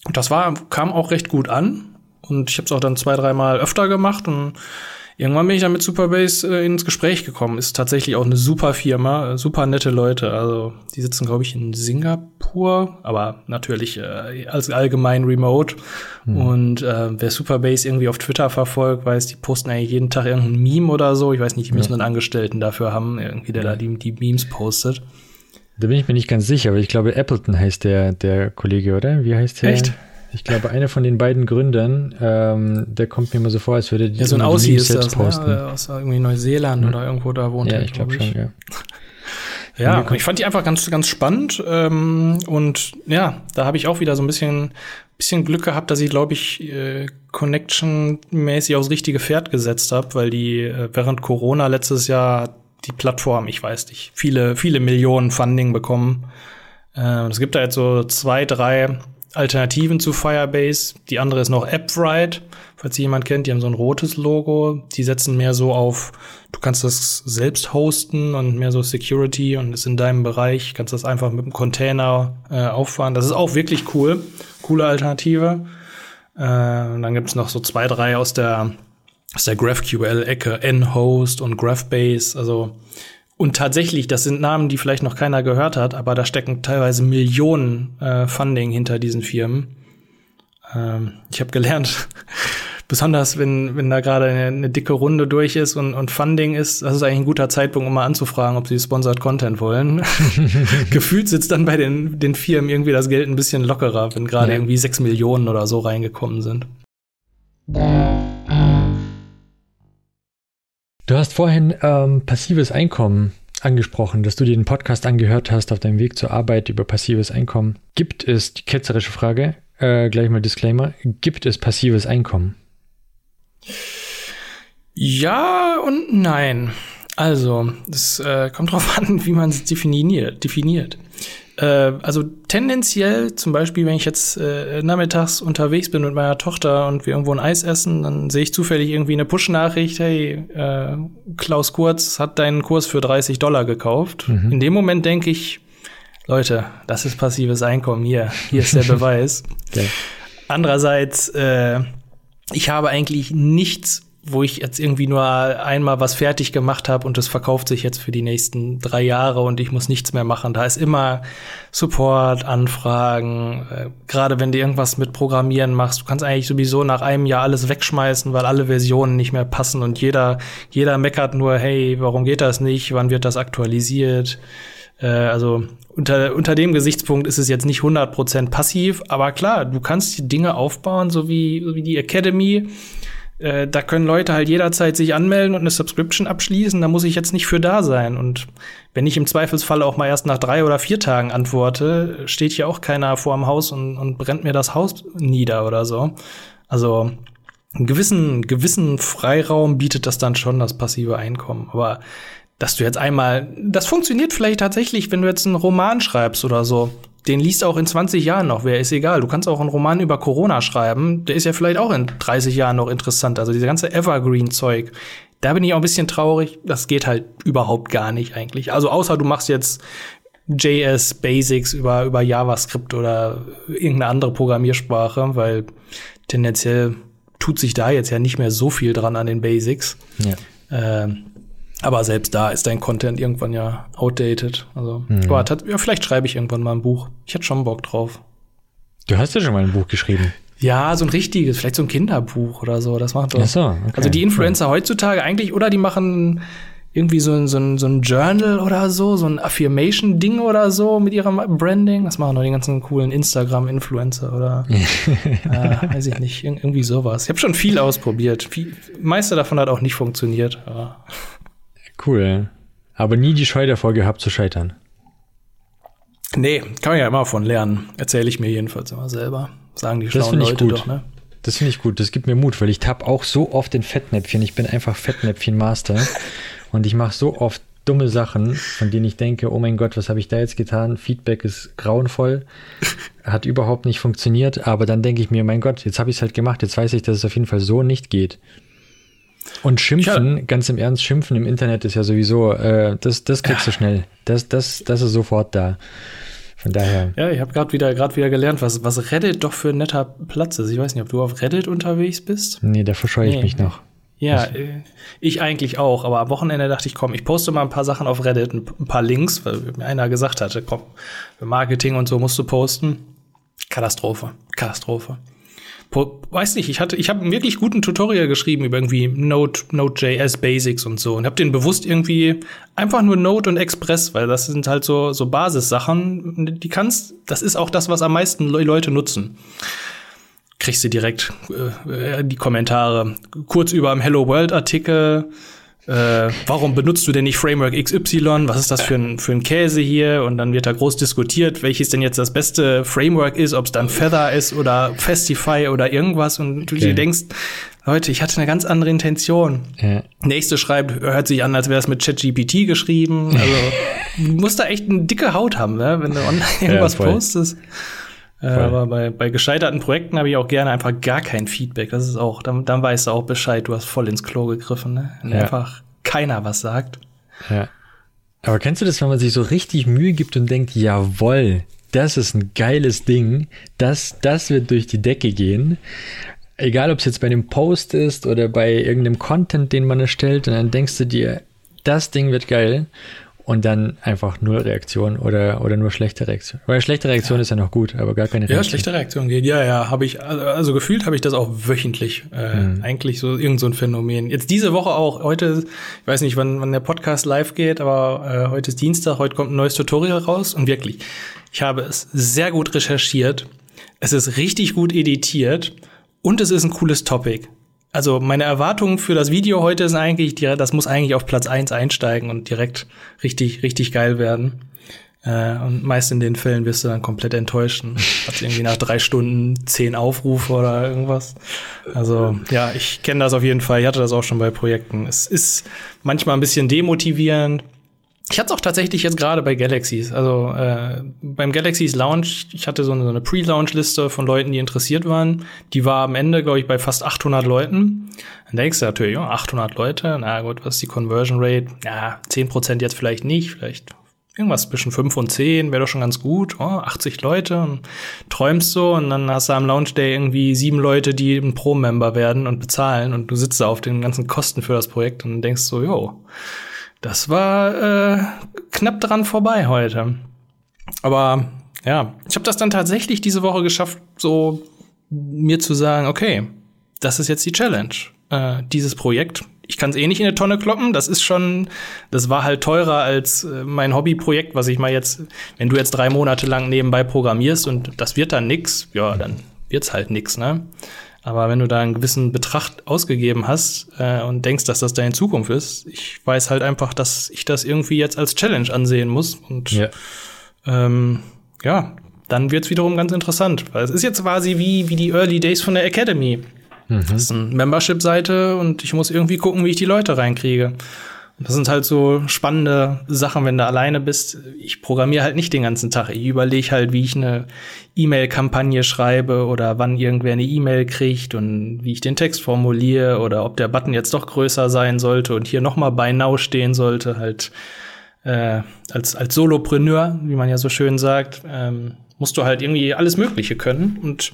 und das war, kam auch recht gut an. Und ich habe es auch dann zwei, dreimal öfter gemacht und Irgendwann bin ich dann mit Superbase äh, ins Gespräch gekommen. Ist tatsächlich auch eine super Firma, äh, super nette Leute. Also die sitzen, glaube ich, in Singapur, aber natürlich äh, als allgemein remote. Hm. Und äh, wer Superbase irgendwie auf Twitter verfolgt, weiß, die posten eigentlich jeden Tag irgendein Meme oder so. Ich weiß nicht, die müssen ja. einen Angestellten dafür haben, irgendwie, der da die, die Memes postet. Da bin ich mir nicht ganz sicher, aber ich glaube, Appleton heißt der, der Kollege, oder? Wie heißt der? Echt? Ich glaube, einer von den beiden Gründern, ähm, der kommt mir immer so vor, als würde die ja, so ein Aussie ist selbst das, ne? posten. Ne? Aus irgendwie Neuseeland mhm. oder irgendwo da wohnt ja, er, ich glaube schon, ja. Ja, ich fand die einfach ganz, ganz spannend. Ähm, und ja, da habe ich auch wieder so ein bisschen, bisschen Glück gehabt, dass ich, glaube ich, äh, Connection-mäßig aufs richtige Pferd gesetzt habe, weil die äh, während Corona letztes Jahr die Plattform, ich weiß nicht, viele, viele Millionen Funding bekommen. Äh, es gibt da jetzt so zwei, drei Alternativen zu Firebase. Die andere ist noch AppWrite, falls jemand kennt, die haben so ein rotes Logo. Die setzen mehr so auf, du kannst das selbst hosten und mehr so Security und ist in deinem Bereich, kannst das einfach mit einem Container äh, auffahren. Das ist auch wirklich cool. Coole Alternative. Äh, und dann gibt's noch so zwei, drei aus der, aus der GraphQL-Ecke, Nhost und GraphBase. Also und tatsächlich, das sind Namen, die vielleicht noch keiner gehört hat, aber da stecken teilweise Millionen äh, Funding hinter diesen Firmen. Ähm, ich habe gelernt, besonders wenn, wenn da gerade eine, eine, dicke Runde durch ist und, und Funding ist, das ist eigentlich ein guter Zeitpunkt, um mal anzufragen, ob sie Sponsored Content wollen. Gefühlt sitzt dann bei den, den Firmen irgendwie das Geld ein bisschen lockerer, wenn gerade ja. irgendwie sechs Millionen oder so reingekommen sind. Du hast vorhin ähm, passives Einkommen angesprochen, dass du dir den Podcast angehört hast auf deinem Weg zur Arbeit über passives Einkommen. Gibt es, die ketzerische Frage, äh, gleich mal Disclaimer, gibt es passives Einkommen? Ja und nein. Also, es äh, kommt drauf an, wie man es definiert. definiert. Äh, also tendenziell, zum Beispiel, wenn ich jetzt äh, nachmittags unterwegs bin mit meiner Tochter und wir irgendwo ein Eis essen, dann sehe ich zufällig irgendwie eine Push-Nachricht, hey, äh, Klaus Kurz hat deinen Kurs für 30 Dollar gekauft. Mhm. In dem Moment denke ich, Leute, das ist passives Einkommen hier. Hier ist der Beweis. okay. Andererseits, äh, ich habe eigentlich nichts wo ich jetzt irgendwie nur einmal was fertig gemacht habe und das verkauft sich jetzt für die nächsten drei Jahre und ich muss nichts mehr machen. Da ist immer Support, Anfragen, äh, gerade wenn du irgendwas mit Programmieren machst, du kannst eigentlich sowieso nach einem Jahr alles wegschmeißen, weil alle Versionen nicht mehr passen und jeder, jeder meckert nur, hey, warum geht das nicht? Wann wird das aktualisiert? Äh, also unter, unter dem Gesichtspunkt ist es jetzt nicht 100% passiv, aber klar, du kannst die Dinge aufbauen, so wie, so wie die Academy äh, da können Leute halt jederzeit sich anmelden und eine Subscription abschließen. Da muss ich jetzt nicht für da sein. Und wenn ich im Zweifelsfall auch mal erst nach drei oder vier Tagen antworte, steht hier auch keiner vor dem Haus und, und brennt mir das Haus nieder oder so. Also einen gewissen, gewissen Freiraum bietet das dann schon, das passive Einkommen. Aber dass du jetzt einmal, das funktioniert vielleicht tatsächlich, wenn du jetzt einen Roman schreibst oder so den liest auch in 20 Jahren noch, wer ist egal. Du kannst auch einen Roman über Corona schreiben, der ist ja vielleicht auch in 30 Jahren noch interessant. Also diese ganze Evergreen-Zeug, da bin ich auch ein bisschen traurig. Das geht halt überhaupt gar nicht eigentlich. Also außer du machst jetzt JS Basics über, über JavaScript oder irgendeine andere Programmiersprache, weil tendenziell tut sich da jetzt ja nicht mehr so viel dran an den Basics. Ja. Ähm, aber selbst da ist dein Content irgendwann ja outdated. Also, mhm. aber ja, vielleicht schreibe ich irgendwann mal ein Buch. Ich hätte schon Bock drauf. Du hast ja schon mal ein Buch geschrieben. Ja, so ein richtiges, vielleicht so ein Kinderbuch oder so. Das macht doch. So, okay. Also die Influencer ja. heutzutage eigentlich, oder die machen irgendwie so ein, so, ein, so ein Journal oder so, so ein Affirmation-Ding oder so mit ihrem Branding. Das machen doch die ganzen coolen Instagram-Influencer oder äh, weiß ich nicht, irgendwie sowas. Ich habe schon viel ausprobiert. Viel, meiste davon hat auch nicht funktioniert. Aber Cool. Aber nie die Scheu davor gehabt zu scheitern. Nee, kann man ja immer von lernen. Erzähle ich mir jedenfalls immer selber. Sagen die das schlauen Leute gut. doch, ne? Das finde ich gut. Das gibt mir Mut, weil ich tapp auch so oft in Fettnäpfchen. Ich bin einfach Fettnäpfchen-Master. und ich mache so oft dumme Sachen, von denen ich denke, oh mein Gott, was habe ich da jetzt getan? Feedback ist grauenvoll, hat überhaupt nicht funktioniert, aber dann denke ich mir, mein Gott, jetzt habe ich es halt gemacht, jetzt weiß ich, dass es auf jeden Fall so nicht geht. Und schimpfen, ja. ganz im Ernst, schimpfen im Internet ist ja sowieso, äh, das, das kriegst du schnell. Das, das, das ist sofort da. Von daher. Ja, ich habe gerade wieder, grad wieder gelernt, was, was Reddit doch für ein netter Platz ist. Ich weiß nicht, ob du auf Reddit unterwegs bist. Nee, da verscheue ich nee. mich noch. Ja, äh, ich eigentlich auch, aber am Wochenende dachte ich, komm, ich poste mal ein paar Sachen auf Reddit, ein paar Links, weil mir einer gesagt hatte, komm, Marketing und so musst du posten. Katastrophe, Katastrophe weiß nicht, ich hatte, ich habe wirklich guten Tutorial geschrieben über irgendwie Node, Node.js Basics und so und habe den bewusst irgendwie einfach nur Node und Express, weil das sind halt so so Basissachen, die kannst, das ist auch das, was am meisten Leute nutzen. kriegst du direkt äh, die Kommentare. Kurz über dem Hello World Artikel. Äh, warum benutzt du denn nicht Framework XY? Was ist das für ein, für ein Käse hier? Und dann wird da groß diskutiert, welches denn jetzt das beste Framework ist, ob es dann Feather ist oder Festify oder irgendwas. Und du okay. dir denkst, Leute, ich hatte eine ganz andere Intention. Ja. Nächste schreibt, hört sich an, als wäre es mit ChatGPT geschrieben. Also, du musst da echt eine dicke Haut haben, ne? wenn du online irgendwas ja, postest. Äh, aber bei, bei gescheiterten Projekten habe ich auch gerne einfach gar kein Feedback. Das ist auch, dann, dann weißt du auch Bescheid, du hast voll ins Klo gegriffen, ne? Wenn ja. einfach keiner was sagt. Ja. Aber kennst du das, wenn man sich so richtig Mühe gibt und denkt, jawoll, das ist ein geiles Ding, das, das wird durch die Decke gehen. Egal, ob es jetzt bei einem Post ist oder bei irgendeinem Content, den man erstellt, und dann denkst du dir, das Ding wird geil und dann einfach null Reaktion oder, oder nur schlechte Reaktion. Weil schlechte Reaktion ja. ist ja noch gut, aber gar keine Reaktion. Ja, schlechte Reaktion geht. Ja, ja, habe ich, also, also gefühlt habe ich das auch wöchentlich. Äh, mhm. Eigentlich so irgend so ein Phänomen. Jetzt diese Woche auch, heute, ich weiß nicht, wann, wann der Podcast live geht, aber äh, heute ist Dienstag, heute kommt ein neues Tutorial raus und wirklich, ich habe es sehr gut recherchiert. Es ist richtig gut editiert und es ist ein cooles Topic also meine Erwartungen für das Video heute sind eigentlich, das muss eigentlich auf Platz eins einsteigen und direkt richtig, richtig geil werden. Äh, und meist in den Fällen wirst du dann komplett enttäuscht. Hat irgendwie nach drei Stunden zehn Aufrufe oder irgendwas. Also ja, ich kenne das auf jeden Fall. Ich hatte das auch schon bei Projekten. Es ist manchmal ein bisschen demotivierend. Ich hatte es auch tatsächlich jetzt gerade bei Galaxies. Also äh, beim Galaxies Launch, ich hatte so eine, so eine Pre-Launch-Liste von Leuten, die interessiert waren. Die war am Ende, glaube ich, bei fast 800 Leuten. Dann denkst du natürlich, ja, 800 Leute, na gut, was ist die Conversion Rate? Ja, 10% jetzt vielleicht nicht, vielleicht irgendwas zwischen 5 und 10 wäre doch schon ganz gut. Oh, 80 Leute und träumst so und dann hast du am Launch Day irgendwie sieben Leute, die ein Pro-Member werden und bezahlen und du sitzt da auf den ganzen Kosten für das Projekt und denkst so, jo, das war äh, knapp dran vorbei heute. Aber ja, ich habe das dann tatsächlich diese Woche geschafft, so mir zu sagen, okay, das ist jetzt die Challenge. Äh, dieses Projekt, ich kann es eh nicht in eine Tonne kloppen. Das ist schon, das war halt teurer als äh, mein Hobbyprojekt, was ich mal jetzt, wenn du jetzt drei Monate lang nebenbei programmierst und das wird dann nix, ja, dann wird's halt nix, ne? Aber wenn du da einen gewissen Betrag ausgegeben hast äh, und denkst, dass das deine Zukunft ist, ich weiß halt einfach, dass ich das irgendwie jetzt als Challenge ansehen muss. Und ja, ähm, ja dann wird's wiederum ganz interessant. Weil es ist jetzt quasi wie, wie die Early Days von der Academy. Mhm. Das ist eine Membership-Seite und ich muss irgendwie gucken, wie ich die Leute reinkriege. Das sind halt so spannende Sachen, wenn du alleine bist. Ich programmiere halt nicht den ganzen Tag. Ich überlege halt, wie ich eine E-Mail-Kampagne schreibe oder wann irgendwer eine E-Mail kriegt und wie ich den Text formuliere oder ob der Button jetzt doch größer sein sollte und hier nochmal bei Now stehen sollte, halt äh, als, als Solopreneur, wie man ja so schön sagt, ähm, musst du halt irgendwie alles Mögliche können. Und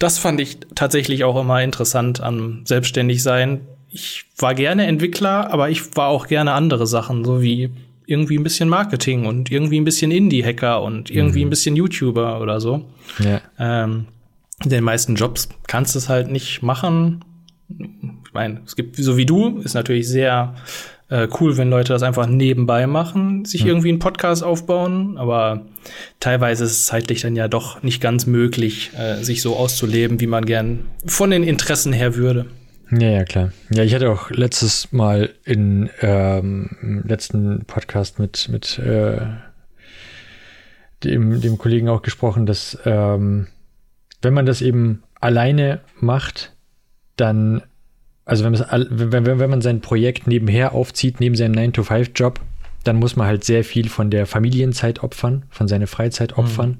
das fand ich tatsächlich auch immer interessant am Selbstständigsein ich war gerne Entwickler, aber ich war auch gerne andere Sachen, so wie irgendwie ein bisschen Marketing und irgendwie ein bisschen Indie-Hacker und irgendwie mhm. ein bisschen YouTuber oder so. Ja. Ähm, in den meisten Jobs kannst du es halt nicht machen. Ich meine, es gibt, so wie du, ist natürlich sehr äh, cool, wenn Leute das einfach nebenbei machen, sich mhm. irgendwie einen Podcast aufbauen, aber teilweise ist es zeitlich dann ja doch nicht ganz möglich, äh, sich so auszuleben, wie man gern von den Interessen her würde. Ja, ja, klar. Ja, ich hatte auch letztes Mal in ähm, im letzten Podcast mit, mit äh, dem, dem Kollegen auch gesprochen, dass ähm, wenn man das eben alleine macht, dann, also wenn, wenn, wenn, wenn man sein Projekt nebenher aufzieht, neben seinem 9-to-5-Job, dann muss man halt sehr viel von der Familienzeit opfern, von seiner Freizeit mhm. opfern. Mhm.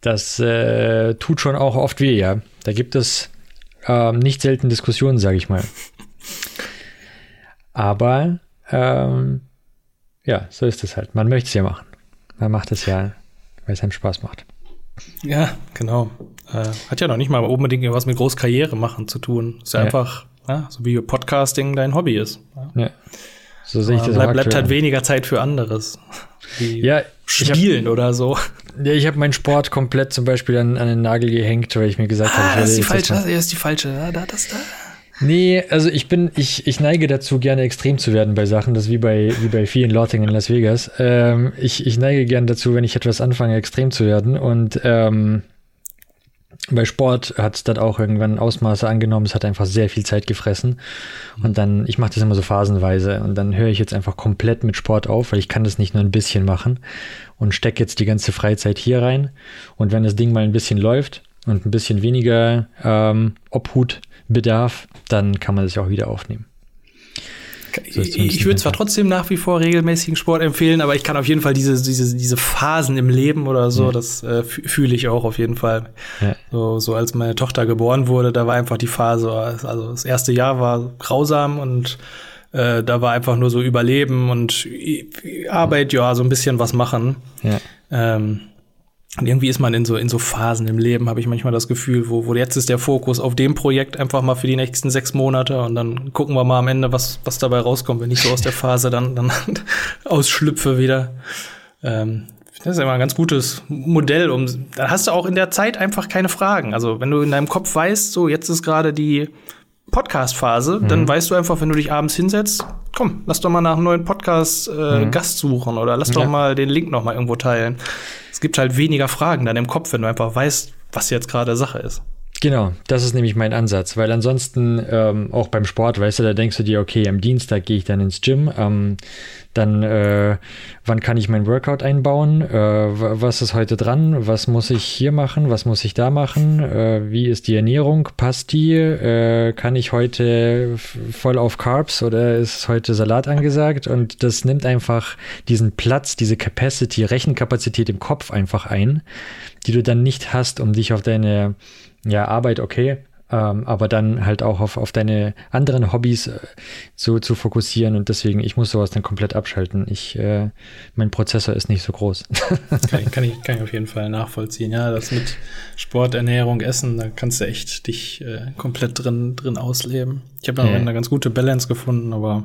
Das äh, tut schon auch oft weh, ja. Da gibt es ähm, nicht selten Diskussionen, sage ich mal. Aber ähm, ja, so ist es halt. Man möchte es ja machen. Man macht es ja, weil es einem Spaß macht. Ja, genau. Äh, hat ja noch nicht mal unbedingt was mit Großkarriere machen zu tun. Ist ja, einfach, ja, so wie Podcasting dein Hobby ist. Ja. ja. So sehe ich das bleibt, bleibt halt weniger Zeit für anderes. Wie ja, Spielen hab, oder so. Ja, ich habe meinen Sport komplett zum Beispiel an, an den Nagel gehängt, weil ich mir gesagt ah, habe, das ist die falsche, das ist die falsche, ja, da, das da. Nee, also ich bin, ich, ich neige dazu, gerne extrem zu werden bei Sachen. Das ist wie bei, wie bei vielen Lorting in Las Vegas. Ähm, ich, ich neige gerne dazu, wenn ich etwas anfange, extrem zu werden. Und ähm, bei Sport hat es dann auch irgendwann Ausmaße angenommen. Es hat einfach sehr viel Zeit gefressen. Und dann, ich mache das immer so phasenweise. Und dann höre ich jetzt einfach komplett mit Sport auf, weil ich kann das nicht nur ein bisschen machen. Und stecke jetzt die ganze Freizeit hier rein. Und wenn das Ding mal ein bisschen läuft und ein bisschen weniger ähm, Obhutbedarf, dann kann man das auch wieder aufnehmen. Ich würde zwar trotzdem nach wie vor regelmäßigen Sport empfehlen, aber ich kann auf jeden Fall diese, diese, diese Phasen im Leben oder so, ja. das äh, fühle ich auch auf jeden Fall. Ja. So, so als meine Tochter geboren wurde, da war einfach die Phase, also das erste Jahr war grausam und äh, da war einfach nur so Überleben und Arbeit, ja, so ein bisschen was machen. Ja. Ähm, und irgendwie ist man in so, in so Phasen im Leben, habe ich manchmal das Gefühl, wo, wo jetzt ist der Fokus auf dem Projekt einfach mal für die nächsten sechs Monate und dann gucken wir mal am Ende, was, was dabei rauskommt, wenn ich so aus der Phase dann, dann ausschlüpfe wieder. Ähm, das ist immer ein ganz gutes Modell, um, dann hast du auch in der Zeit einfach keine Fragen. Also wenn du in deinem Kopf weißt, so jetzt ist gerade die Podcast-Phase, mhm. dann weißt du einfach, wenn du dich abends hinsetzt, komm, lass doch mal nach einem neuen Podcast-Gast äh, mhm. suchen oder lass ja. doch mal den Link noch mal irgendwo teilen es gibt halt weniger Fragen dann im Kopf, wenn du einfach weißt, was jetzt gerade Sache ist. Genau, das ist nämlich mein Ansatz, weil ansonsten ähm, auch beim Sport, weißt du, da denkst du dir, okay, am Dienstag gehe ich dann ins Gym, ähm, dann äh, wann kann ich mein Workout einbauen, äh, was ist heute dran, was muss ich hier machen, was muss ich da machen, äh, wie ist die Ernährung, passt die, äh, kann ich heute voll auf Carbs oder ist heute Salat angesagt? Und das nimmt einfach diesen Platz, diese Capacity, Rechenkapazität im Kopf einfach ein, die du dann nicht hast, um dich auf deine ja, Arbeit okay, ähm, aber dann halt auch auf, auf deine anderen Hobbys äh, zu, zu fokussieren und deswegen, ich muss sowas dann komplett abschalten. Ich, äh, mein Prozessor ist nicht so groß. kann, ich, kann, ich, kann ich auf jeden Fall nachvollziehen. Ja, das mit Sport, Ernährung, Essen, da kannst du echt dich äh, komplett drin, drin ausleben. Ich habe da ja. eine ganz gute Balance gefunden, aber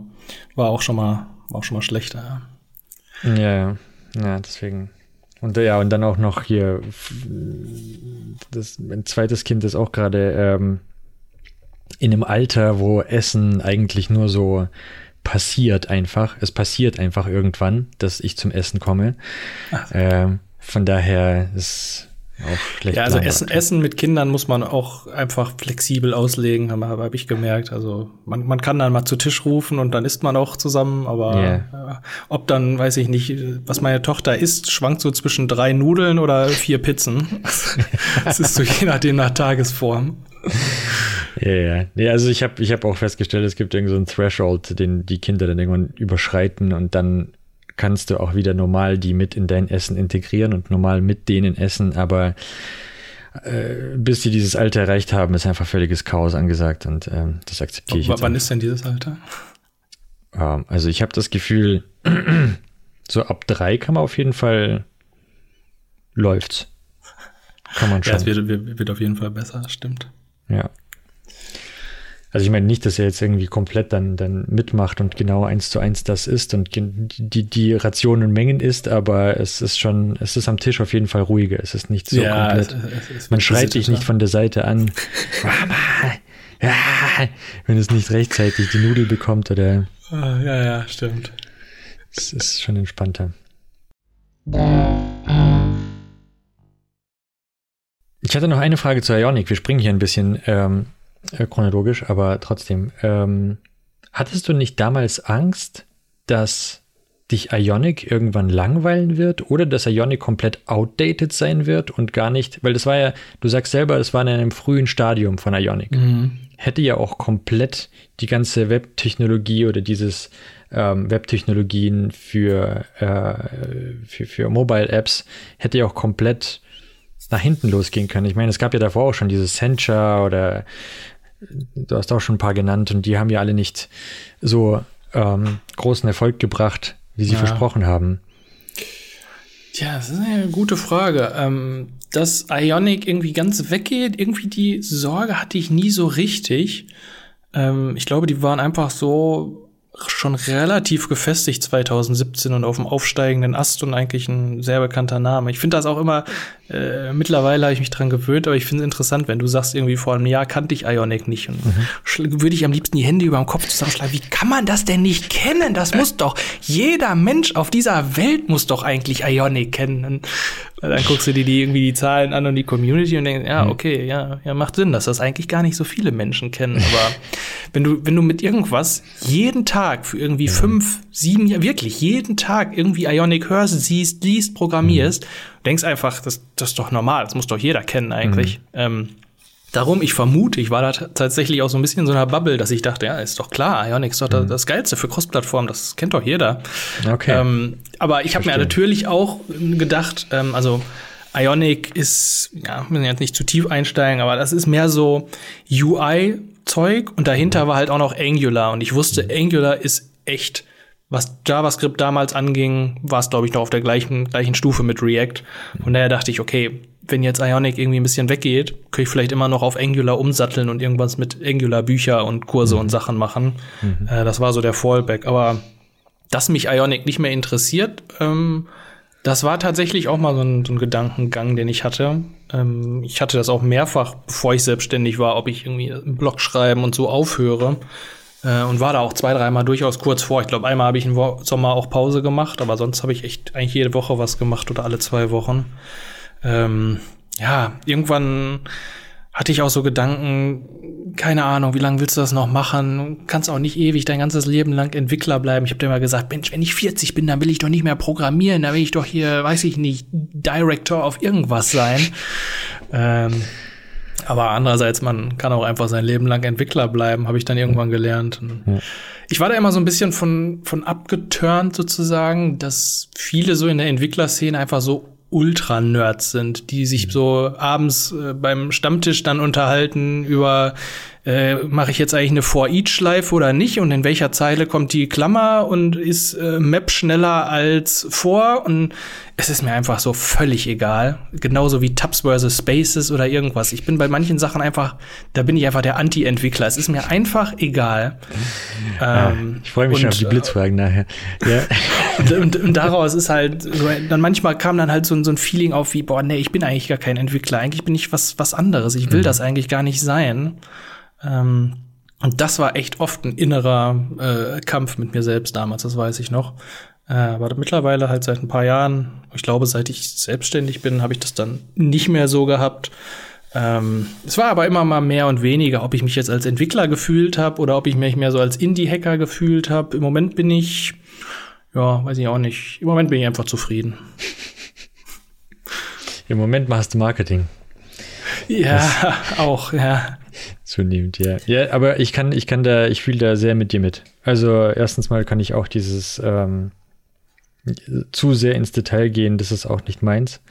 war auch schon mal, war auch schon mal schlechter. Ja, ja, ja deswegen. Und ja, und dann auch noch hier, das, mein zweites Kind ist auch gerade ähm, in einem Alter, wo Essen eigentlich nur so passiert einfach. Es passiert einfach irgendwann, dass ich zum Essen komme. Ähm, von daher ist auch schlecht. Ja, also Essen, Essen mit Kindern muss man auch einfach flexibel auslegen, habe hab ich gemerkt. Also man, man kann dann mal zu Tisch rufen und dann isst man auch zusammen, aber yeah. äh, ob dann, weiß ich nicht, was meine Tochter isst, schwankt so zwischen drei Nudeln oder vier Pizzen. das ist so je nachdem nach Tagesform. Ja, ja. Nee, also ich habe ich hab auch festgestellt, es gibt irgendwie so einen Threshold, den die Kinder dann irgendwann überschreiten und dann kannst du auch wieder normal die mit in dein Essen integrieren und normal mit denen essen, aber äh, bis sie dieses Alter erreicht haben, ist einfach völliges Chaos angesagt und ähm, das akzeptiere ich. W wann ist denn dieses Alter? Ähm, also ich habe das Gefühl, so ab drei kann man auf jeden Fall läuft's. Kann man schon. Ja, es wird, wird auf jeden Fall besser, stimmt. Ja. Also ich meine nicht, dass er jetzt irgendwie komplett dann, dann mitmacht und genau eins zu eins das ist und die, die Rationen Mengen ist, aber es ist schon, es ist am Tisch auf jeden Fall ruhiger. Es ist nicht so ja, komplett. Es, es, Man schreit dich nicht von der Seite an. Wenn es nicht rechtzeitig die Nudel bekommt oder. Ah, ja, ja, stimmt. Es ist schon entspannter. Ich hatte noch eine Frage zu Ionic. Wir springen hier ein bisschen. Ähm, äh, chronologisch, aber trotzdem. Ähm, hattest du nicht damals Angst, dass dich Ionic irgendwann langweilen wird oder dass Ionic komplett outdated sein wird und gar nicht, weil das war ja, du sagst selber, das war in einem frühen Stadium von Ionic. Mhm. Hätte ja auch komplett die ganze Webtechnologie oder dieses ähm, Webtechnologien für, äh, für, für Mobile-Apps hätte ja auch komplett nach hinten losgehen können. Ich meine, es gab ja davor auch schon dieses Sencha oder du hast auch schon ein paar genannt und die haben ja alle nicht so ähm, großen Erfolg gebracht, wie sie ja. versprochen haben. Tja, das ist eine gute Frage. Ähm, dass Ionic irgendwie ganz weggeht, irgendwie die Sorge hatte ich nie so richtig. Ähm, ich glaube, die waren einfach so schon relativ gefestigt 2017 und auf dem aufsteigenden Ast und eigentlich ein sehr bekannter Name. Ich finde das auch immer, äh, mittlerweile habe ich mich dran gewöhnt, aber ich finde es interessant, wenn du sagst, irgendwie vor einem Jahr kannte ich Ionic nicht und mhm. würde ich am liebsten die Hände über dem Kopf zusammenschlagen. Wie kann man das denn nicht kennen? Das muss doch, jeder Mensch auf dieser Welt muss doch eigentlich Ionic kennen. Und dann guckst du dir die irgendwie die Zahlen an und die Community und denkst, ja, mhm. okay, ja, ja, macht Sinn, dass das eigentlich gar nicht so viele Menschen kennen. Aber wenn du, wenn du mit irgendwas jeden Tag für irgendwie ja. fünf, sieben Jahre, wirklich jeden Tag irgendwie Ionic hörst, siehst, liest, programmierst, mhm. denkst einfach, das, das ist doch normal, das muss doch jeder kennen eigentlich. Mhm. Ähm, Darum, ich vermute, ich war da tatsächlich auch so ein bisschen in so einer Bubble, dass ich dachte, ja, ist doch klar, Ionic ist doch mhm. das Geilste für Cross-Plattform, das kennt doch jeder. Okay. Ähm, aber ich habe mir natürlich auch gedacht, ähm, also Ionic ist, ja, müssen jetzt nicht zu tief einsteigen, aber das ist mehr so UI-Zeug und dahinter war halt auch noch Angular und ich wusste, Angular ist echt, was JavaScript damals anging, war es, glaube ich, noch auf der gleichen, gleichen Stufe mit React. Und daher dachte ich, okay, wenn jetzt Ionic irgendwie ein bisschen weggeht, könnte ich vielleicht immer noch auf Angular umsatteln und irgendwas mit Angular Bücher und Kurse mhm. und Sachen machen. Mhm. Äh, das war so der Fallback. Aber dass mich Ionic nicht mehr interessiert, ähm, das war tatsächlich auch mal so ein, so ein Gedankengang, den ich hatte. Ähm, ich hatte das auch mehrfach, bevor ich selbstständig war, ob ich irgendwie einen Blog schreiben und so aufhöre. Äh, und war da auch zwei, dreimal durchaus kurz vor. Ich glaube, einmal habe ich im Sommer auch Pause gemacht, aber sonst habe ich echt eigentlich jede Woche was gemacht oder alle zwei Wochen. Ähm, ja, irgendwann hatte ich auch so Gedanken, keine Ahnung, wie lange willst du das noch machen? Kannst auch nicht ewig dein ganzes Leben lang Entwickler bleiben. Ich habe dir mal gesagt, Mensch, wenn ich 40 bin, dann will ich doch nicht mehr programmieren, dann will ich doch hier, weiß ich nicht, Director auf irgendwas sein. ähm, aber andererseits, man kann auch einfach sein Leben lang Entwickler bleiben, habe ich dann irgendwann gelernt. Ich war da immer so ein bisschen von, von abgeturnt sozusagen, dass viele so in der Entwicklerszene einfach so Ultra-Nerds sind, die sich so abends äh, beim Stammtisch dann unterhalten über äh, mache ich jetzt eigentlich eine For-Each-Schleife oder nicht und in welcher Zeile kommt die Klammer und ist äh, Map schneller als vor und es ist mir einfach so völlig egal. Genauso wie Tabs vs. Spaces oder irgendwas. Ich bin bei manchen Sachen einfach, da bin ich einfach der Anti-Entwickler. Es ist mir einfach egal. Ja, ähm, ich freue mich und, schon auf die Blitzfragen nachher. Ja. und, und, und, daraus ist halt, so, dann manchmal kam dann halt so, so ein Feeling auf wie, boah, nee, ich bin eigentlich gar kein Entwickler. Eigentlich bin ich was, was anderes. Ich will mhm. das eigentlich gar nicht sein. Ähm, und das war echt oft ein innerer äh, Kampf mit mir selbst damals, das weiß ich noch. Äh, aber mittlerweile halt seit ein paar Jahren, ich glaube, seit ich selbstständig bin, habe ich das dann nicht mehr so gehabt. Ähm, es war aber immer mal mehr und weniger, ob ich mich jetzt als Entwickler gefühlt habe oder ob ich mich mehr so als Indie-Hacker gefühlt habe. Im Moment bin ich, ja, weiß ich auch nicht. Im Moment bin ich einfach zufrieden. Im Moment machst du Marketing. Ja, das auch, ja. Zunehmend, ja. Ja, aber ich kann, ich kann da, ich fühle da sehr mit dir mit. Also erstens mal kann ich auch dieses ähm, zu sehr ins Detail gehen, das ist auch nicht meins.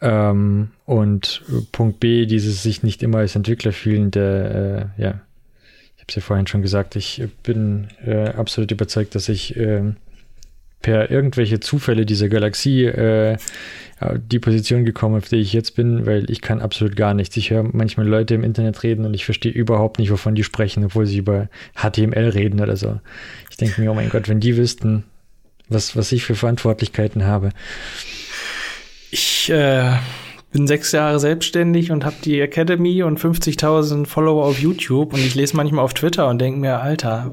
Ähm, und Punkt B, dieses sich nicht immer als Entwickler fühlen, der, äh, ja, ich habe es ja vorhin schon gesagt, ich bin äh, absolut überzeugt, dass ich äh, per irgendwelche Zufälle dieser Galaxie äh, die Position gekommen, auf der ich jetzt bin, weil ich kann absolut gar nichts. Ich höre manchmal Leute im Internet reden und ich verstehe überhaupt nicht, wovon die sprechen, obwohl sie über HTML reden oder so. Ich denke mir, oh mein Gott, wenn die wüssten, was, was ich für Verantwortlichkeiten habe. Ich äh, bin sechs Jahre selbstständig und habe die Academy und 50.000 Follower auf YouTube und ich lese manchmal auf Twitter und denke mir, Alter,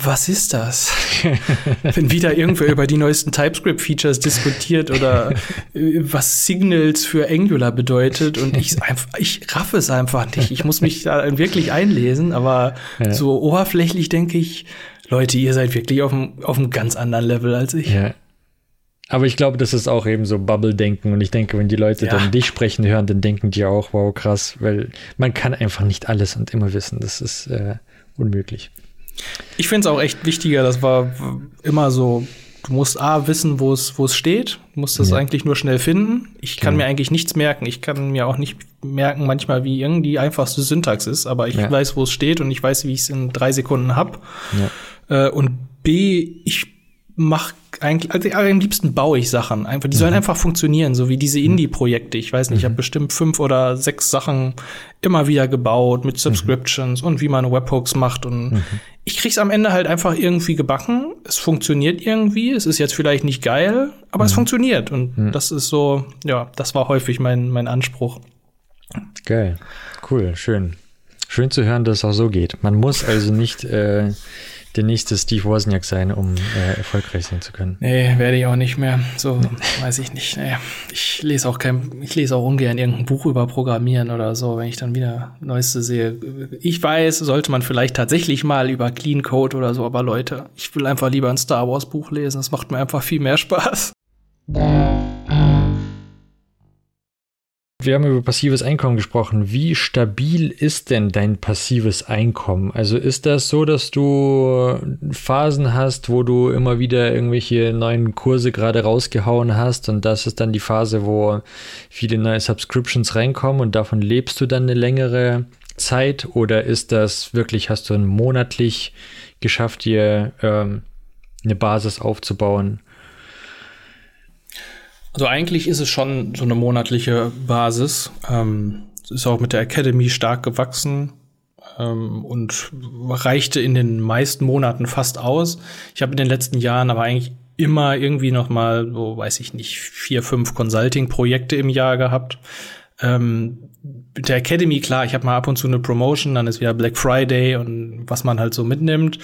was ist das? Wenn wieder irgendwer über die neuesten TypeScript-Features diskutiert oder äh, was Signals für Angular bedeutet und ich einfach, ich raff es einfach nicht. Ich muss mich da wirklich einlesen, aber ja. so oberflächlich denke ich, Leute, ihr seid wirklich auf einem, auf einem ganz anderen Level als ich. Ja. Aber ich glaube, das ist auch eben so Bubble-Denken. Und ich denke, wenn die Leute ja. dann dich sprechen hören, dann denken die auch, wow, krass, weil man kann einfach nicht alles und immer wissen. Das ist äh, unmöglich. Ich finde es auch echt wichtiger, das war immer so, du musst A wissen, wo es wo es steht, du musst es ja. eigentlich nur schnell finden. Ich kann ja. mir eigentlich nichts merken. Ich kann mir auch nicht merken manchmal, wie irgendwie einfachste Syntax ist, aber ich ja. weiß, wo es steht und ich weiß, wie ich es in drei Sekunden hab. Äh, und B, ich mache eigentlich, also am liebsten baue ich Sachen. Einfach, die sollen mhm. einfach funktionieren, so wie diese Indie-Projekte. Ich weiß nicht, ich habe mhm. bestimmt fünf oder sechs Sachen immer wieder gebaut mit Subscriptions mhm. und wie man Webhooks macht. Und mhm. ich krieg's am Ende halt einfach irgendwie gebacken. Es funktioniert irgendwie. Es ist jetzt vielleicht nicht geil, aber es mhm. funktioniert. Und mhm. das ist so, ja, das war häufig mein, mein Anspruch. Geil. Cool, schön. Schön zu hören, dass es auch so geht. Man muss also nicht äh, der nächste Steve Wozniak sein, um äh, erfolgreich sein zu können. Nee, werde ich auch nicht mehr. So nee. weiß ich nicht. Nee. Ich lese auch kein, ich lese auch ungern irgendein Buch über Programmieren oder so, wenn ich dann wieder Neueste sehe. Ich weiß, sollte man vielleicht tatsächlich mal über Clean Code oder so, aber Leute, ich will einfach lieber ein Star Wars Buch lesen. Das macht mir einfach viel mehr Spaß. Wir haben über passives Einkommen gesprochen. Wie stabil ist denn dein passives Einkommen? Also ist das so, dass du Phasen hast, wo du immer wieder irgendwelche neuen Kurse gerade rausgehauen hast und das ist dann die Phase, wo viele neue Subscriptions reinkommen und davon lebst du dann eine längere Zeit? Oder ist das wirklich, hast du monatlich geschafft, dir ähm, eine Basis aufzubauen? Also eigentlich ist es schon so eine monatliche Basis. Ähm, ist auch mit der Academy stark gewachsen ähm, und reichte in den meisten Monaten fast aus. Ich habe in den letzten Jahren aber eigentlich immer irgendwie noch mal, so weiß ich nicht, vier, fünf Consulting-Projekte im Jahr gehabt. Ähm, mit der Academy, klar, ich habe mal ab und zu eine Promotion, dann ist wieder Black Friday und was man halt so mitnimmt.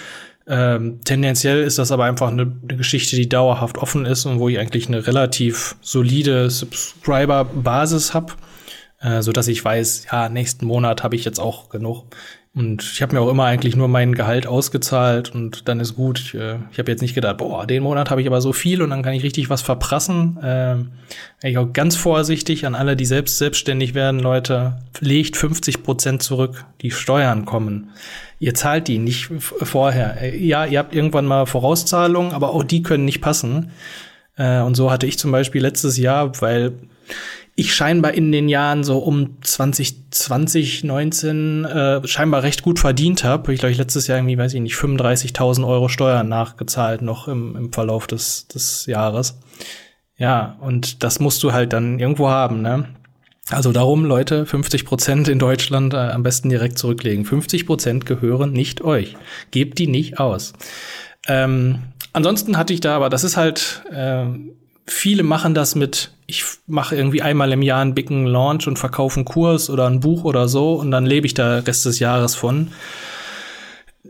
Ähm, tendenziell ist das aber einfach eine, eine, Geschichte, die dauerhaft offen ist und wo ich eigentlich eine relativ solide Subscriber-Basis habe, äh, so dass ich weiß, ja, nächsten Monat habe ich jetzt auch genug. Und ich habe mir auch immer eigentlich nur mein Gehalt ausgezahlt und dann ist gut. Ich, äh, ich habe jetzt nicht gedacht, boah, den Monat habe ich aber so viel und dann kann ich richtig was verprassen. Ähm, ich auch ganz vorsichtig an alle, die selbst selbstständig werden, Leute, legt 50 Prozent zurück, die Steuern kommen. Ihr zahlt die nicht vorher. Äh, ja, ihr habt irgendwann mal Vorauszahlungen, aber auch die können nicht passen. Äh, und so hatte ich zum Beispiel letztes Jahr, weil ich scheinbar in den Jahren so um 2020, 19 äh, scheinbar recht gut verdient habe. Ich glaube, ich letztes Jahr irgendwie, weiß ich nicht, 35.000 Euro Steuern nachgezahlt noch im, im Verlauf des, des Jahres. Ja, und das musst du halt dann irgendwo haben, ne? Also darum, Leute, 50 Prozent in Deutschland äh, am besten direkt zurücklegen. 50 Prozent gehören nicht euch. Gebt die nicht aus. Ähm, ansonsten hatte ich da, aber das ist halt, äh, viele machen das mit, ich mache irgendwie einmal im Jahr einen dicken Launch und verkaufe einen Kurs oder ein Buch oder so und dann lebe ich da Rest des Jahres von.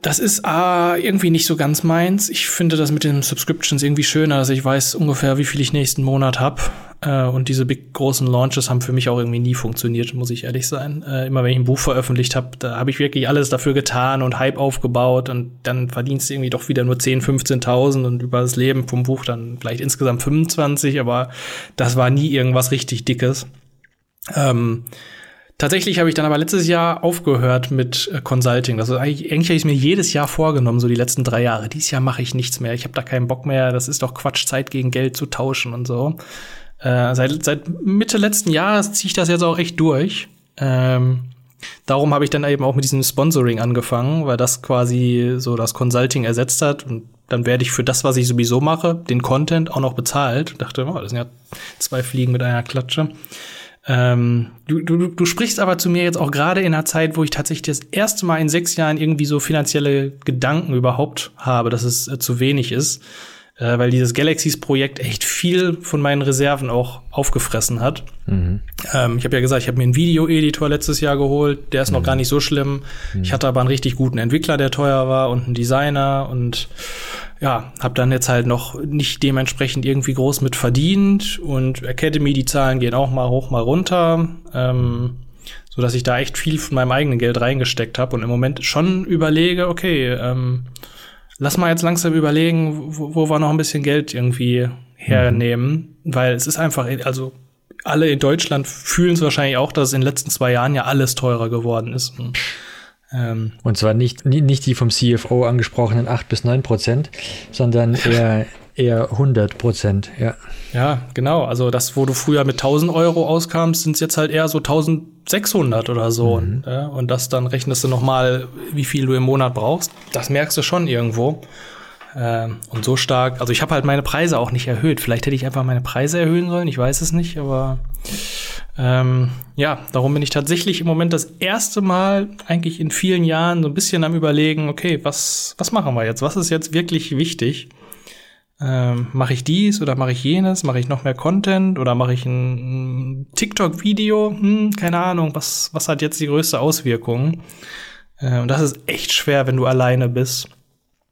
Das ist ah, irgendwie nicht so ganz meins. Ich finde das mit den Subscriptions irgendwie schöner, dass ich weiß ungefähr, wie viel ich nächsten Monat hab. Äh, und diese big großen Launches haben für mich auch irgendwie nie funktioniert, muss ich ehrlich sein. Äh, immer wenn ich ein Buch veröffentlicht habe, da habe ich wirklich alles dafür getan und Hype aufgebaut und dann verdienst du irgendwie doch wieder nur 10, 15.000 und über das Leben vom Buch dann vielleicht insgesamt 25, aber das war nie irgendwas richtig Dickes. Ähm, Tatsächlich habe ich dann aber letztes Jahr aufgehört mit äh, Consulting. Also eigentlich, eigentlich habe ich es mir jedes Jahr vorgenommen, so die letzten drei Jahre. Dieses Jahr mache ich nichts mehr. Ich habe da keinen Bock mehr. Das ist doch Quatsch, Zeit gegen Geld zu tauschen und so. Äh, seit, seit Mitte letzten Jahres ziehe ich das jetzt auch echt durch. Ähm, darum habe ich dann eben auch mit diesem Sponsoring angefangen, weil das quasi so das Consulting ersetzt hat. Und dann werde ich für das, was ich sowieso mache, den Content auch noch bezahlt. Ich dachte, oh, das sind ja zwei Fliegen mit einer Klatsche. Ähm, du, du, du sprichst aber zu mir jetzt auch gerade in einer Zeit, wo ich tatsächlich das erste Mal in sechs Jahren irgendwie so finanzielle Gedanken überhaupt habe, dass es äh, zu wenig ist äh, weil dieses Galaxies-Projekt echt viel von meinen Reserven auch aufgefressen hat. Mhm. Ähm, ich habe ja gesagt, ich habe mir einen Video-Editor letztes Jahr geholt, der ist mhm. noch gar nicht so schlimm. Mhm. Ich hatte aber einen richtig guten Entwickler, der teuer war und einen Designer und ja, habe dann jetzt halt noch nicht dementsprechend irgendwie groß mit verdient und Academy, die Zahlen gehen auch mal hoch, mal runter. Ähm, so dass ich da echt viel von meinem eigenen Geld reingesteckt habe und im Moment schon überlege, okay, ähm, lass mal jetzt langsam überlegen, wo, wo wir noch ein bisschen Geld irgendwie hernehmen, mhm. weil es ist einfach, also alle in Deutschland fühlen es wahrscheinlich auch, dass es in den letzten zwei Jahren ja alles teurer geworden ist. Und, ähm, und zwar nicht, nicht die vom CFO angesprochenen 8 bis 9 Prozent, sondern eher eher 100 Prozent, ja. Ja, genau. Also das, wo du früher mit 1000 Euro auskamst, sind es jetzt halt eher so 1600 oder so. Mhm. Ja, und das dann rechnest du noch mal, wie viel du im Monat brauchst. Das merkst du schon irgendwo. Äh, und so stark, also ich habe halt meine Preise auch nicht erhöht. Vielleicht hätte ich einfach meine Preise erhöhen sollen, ich weiß es nicht, aber ähm, ja, darum bin ich tatsächlich im Moment das erste Mal eigentlich in vielen Jahren so ein bisschen am überlegen, okay, was, was machen wir jetzt? Was ist jetzt wirklich wichtig? Ähm, mache ich dies oder mache ich jenes? Mache ich noch mehr Content oder mache ich ein, ein TikTok-Video? Hm, keine Ahnung, was, was hat jetzt die größte Auswirkung? Äh, und das ist echt schwer, wenn du alleine bist,